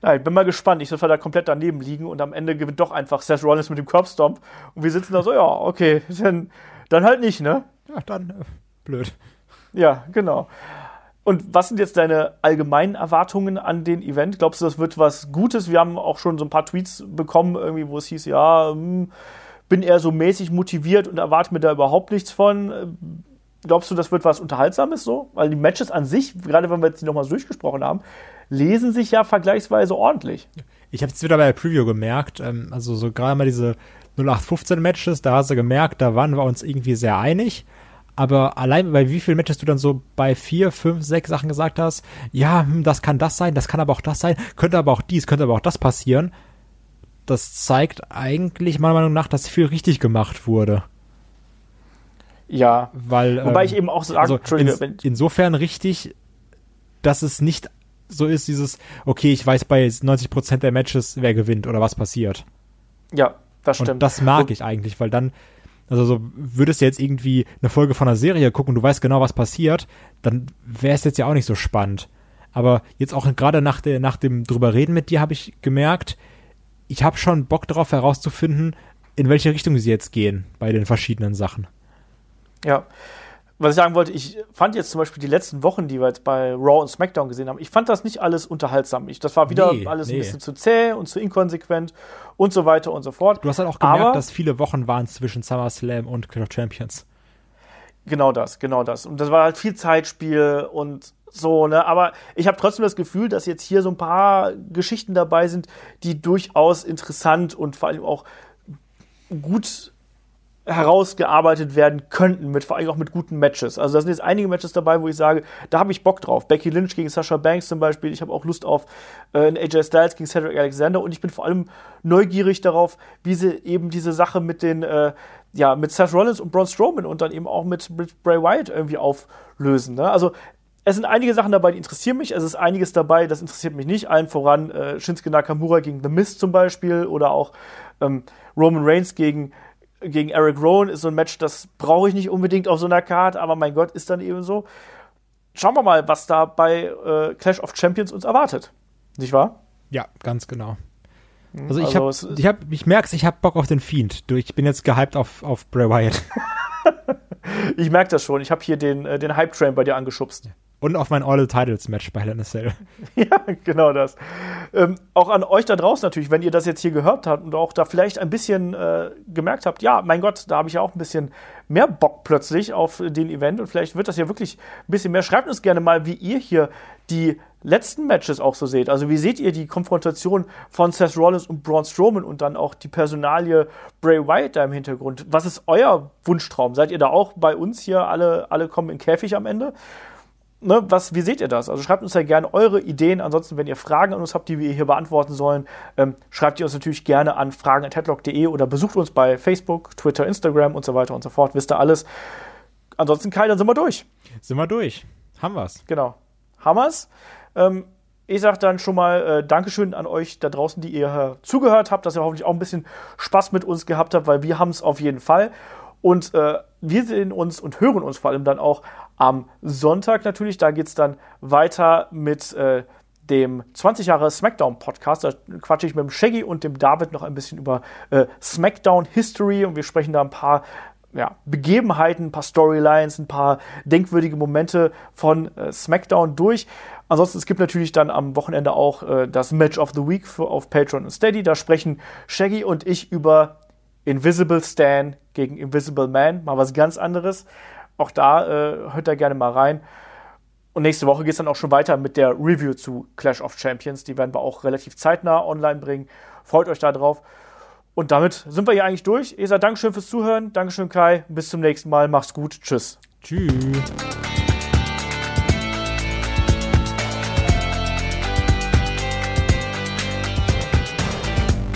Na, ich bin mal gespannt. Ich soll da komplett daneben liegen und am Ende gewinnt doch einfach Seth Rollins mit dem Curbstomp. Und wir sitzen da so, ja, okay, dann, dann halt nicht, ne? Ja, dann äh, blöd. Ja, genau. Und was sind jetzt deine allgemeinen Erwartungen an den Event? Glaubst du, das wird was Gutes? Wir haben auch schon so ein paar Tweets bekommen, irgendwie, wo es hieß, ja, hm, bin eher so mäßig motiviert und erwarte mir da überhaupt nichts von. Glaubst du, das wird was Unterhaltsames so? Weil die Matches an sich, gerade wenn wir jetzt die nochmal so durchgesprochen haben, lesen sich ja vergleichsweise ordentlich. Ich habe es wieder bei der Preview gemerkt, ähm, also so gerade mal diese 0815 Matches, da hast du gemerkt, da waren wir uns irgendwie sehr einig. Aber allein bei wie vielen Matches du dann so bei vier, fünf, sechs Sachen gesagt hast, ja, hm, das kann das sein, das kann aber auch das sein, könnte aber auch dies, könnte aber auch das passieren. Das zeigt eigentlich meiner Meinung nach, dass viel richtig gemacht wurde. Ja, weil wobei ähm, ich eben auch sage, also in, insofern richtig, dass es nicht so ist dieses, okay, ich weiß bei 90% der Matches, wer gewinnt oder was passiert. Ja, das stimmt. Und das mag ich eigentlich, weil dann also so würdest du jetzt irgendwie eine Folge von einer Serie gucken und du weißt genau, was passiert, dann wäre es jetzt ja auch nicht so spannend. Aber jetzt auch gerade nach, der, nach dem drüber reden mit dir habe ich gemerkt, ich habe schon Bock darauf herauszufinden, in welche Richtung sie jetzt gehen bei den verschiedenen Sachen. Ja, was ich sagen wollte, ich fand jetzt zum Beispiel die letzten Wochen, die wir jetzt bei Raw und SmackDown gesehen haben, ich fand das nicht alles unterhaltsam. Ich, das war wieder nee, alles nee. ein bisschen zu zäh und zu inkonsequent und so weiter und so fort. Du hast halt auch gemerkt, Aber, dass viele Wochen waren zwischen SummerSlam und Clash of Champions. Genau das, genau das. Und das war halt viel Zeitspiel und so, ne? Aber ich habe trotzdem das Gefühl, dass jetzt hier so ein paar Geschichten dabei sind, die durchaus interessant und vor allem auch gut herausgearbeitet werden könnten, mit, vor allem auch mit guten Matches. Also da sind jetzt einige Matches dabei, wo ich sage, da habe ich Bock drauf. Becky Lynch gegen Sasha Banks zum Beispiel. Ich habe auch Lust auf äh, AJ Styles gegen Cedric Alexander und ich bin vor allem neugierig darauf, wie sie eben diese Sache mit den äh, ja, mit Seth Rollins und Braun Strowman und dann eben auch mit, Bray Wyatt irgendwie auflösen. Ne? Also es sind einige Sachen dabei, die interessieren mich. Es ist einiges dabei, das interessiert mich nicht. Allen voran äh, Shinsuke Nakamura gegen The Mist zum Beispiel oder auch ähm, Roman Reigns gegen gegen Eric Rowan ist so ein Match, das brauche ich nicht unbedingt auf so einer Karte, aber mein Gott, ist dann eben so. Schauen wir mal, was da bei äh, Clash of Champions uns erwartet. Nicht wahr? Ja, ganz genau. Hm, also ich also habe, ich, hab, ich merk's, ich habe Bock auf den Fiend. Ich bin jetzt gehypt auf, auf Bray Wyatt. ich merke das schon. Ich habe hier den, äh, den Hype-Train bei dir angeschubst. Und auf mein All-Titles-Match bei Hell in a Cell. ja, genau das. Ähm, auch an euch da draußen natürlich, wenn ihr das jetzt hier gehört habt und auch da vielleicht ein bisschen äh, gemerkt habt, ja, mein Gott, da habe ich ja auch ein bisschen mehr Bock plötzlich auf den Event und vielleicht wird das ja wirklich ein bisschen mehr. Schreibt uns gerne mal, wie ihr hier die letzten Matches auch so seht. Also wie seht ihr die Konfrontation von Seth Rollins und Braun Strowman und dann auch die Personalie Bray Wyatt da im Hintergrund? Was ist euer Wunschtraum? Seid ihr da auch bei uns hier alle, alle kommen in Käfig am Ende? Ne, was, wie seht ihr das? Also schreibt uns ja gerne eure Ideen. Ansonsten, wenn ihr Fragen an uns habt, die wir hier beantworten sollen, ähm, schreibt ihr uns natürlich gerne an fragen.headlock.de oder besucht uns bei Facebook, Twitter, Instagram und so weiter und so fort. Wisst ihr alles. Ansonsten, Kai, dann sind wir durch. Sind wir durch. Haben wir's. Genau. Haben wir's. Ähm, ich sage dann schon mal äh, Dankeschön an euch da draußen, die ihr äh, zugehört habt, dass ihr hoffentlich auch ein bisschen Spaß mit uns gehabt habt, weil wir haben es auf jeden Fall. Und äh, wir sehen uns und hören uns vor allem dann auch am Sonntag natürlich. Da geht es dann weiter mit äh, dem 20 Jahre SmackDown Podcast. Da quatsche ich mit dem Shaggy und dem David noch ein bisschen über äh, SmackDown History und wir sprechen da ein paar ja, Begebenheiten, ein paar Storylines, ein paar denkwürdige Momente von äh, SmackDown durch. Ansonsten, es gibt natürlich dann am Wochenende auch äh, das Match of the Week für, auf Patreon und Steady. Da sprechen Shaggy und ich über Invisible Stan gegen Invisible Man, mal was ganz anderes. Auch da äh, hört da gerne mal rein. Und nächste Woche geht es dann auch schon weiter mit der Review zu Clash of Champions. Die werden wir auch relativ zeitnah online bringen. Freut euch da drauf. Und damit sind wir hier eigentlich durch. Esa, Dankeschön fürs Zuhören. Dankeschön, Kai. Bis zum nächsten Mal. Mach's gut. Tschüss. Tschüss.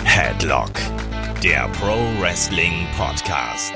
Headlock, der Pro Wrestling Podcast.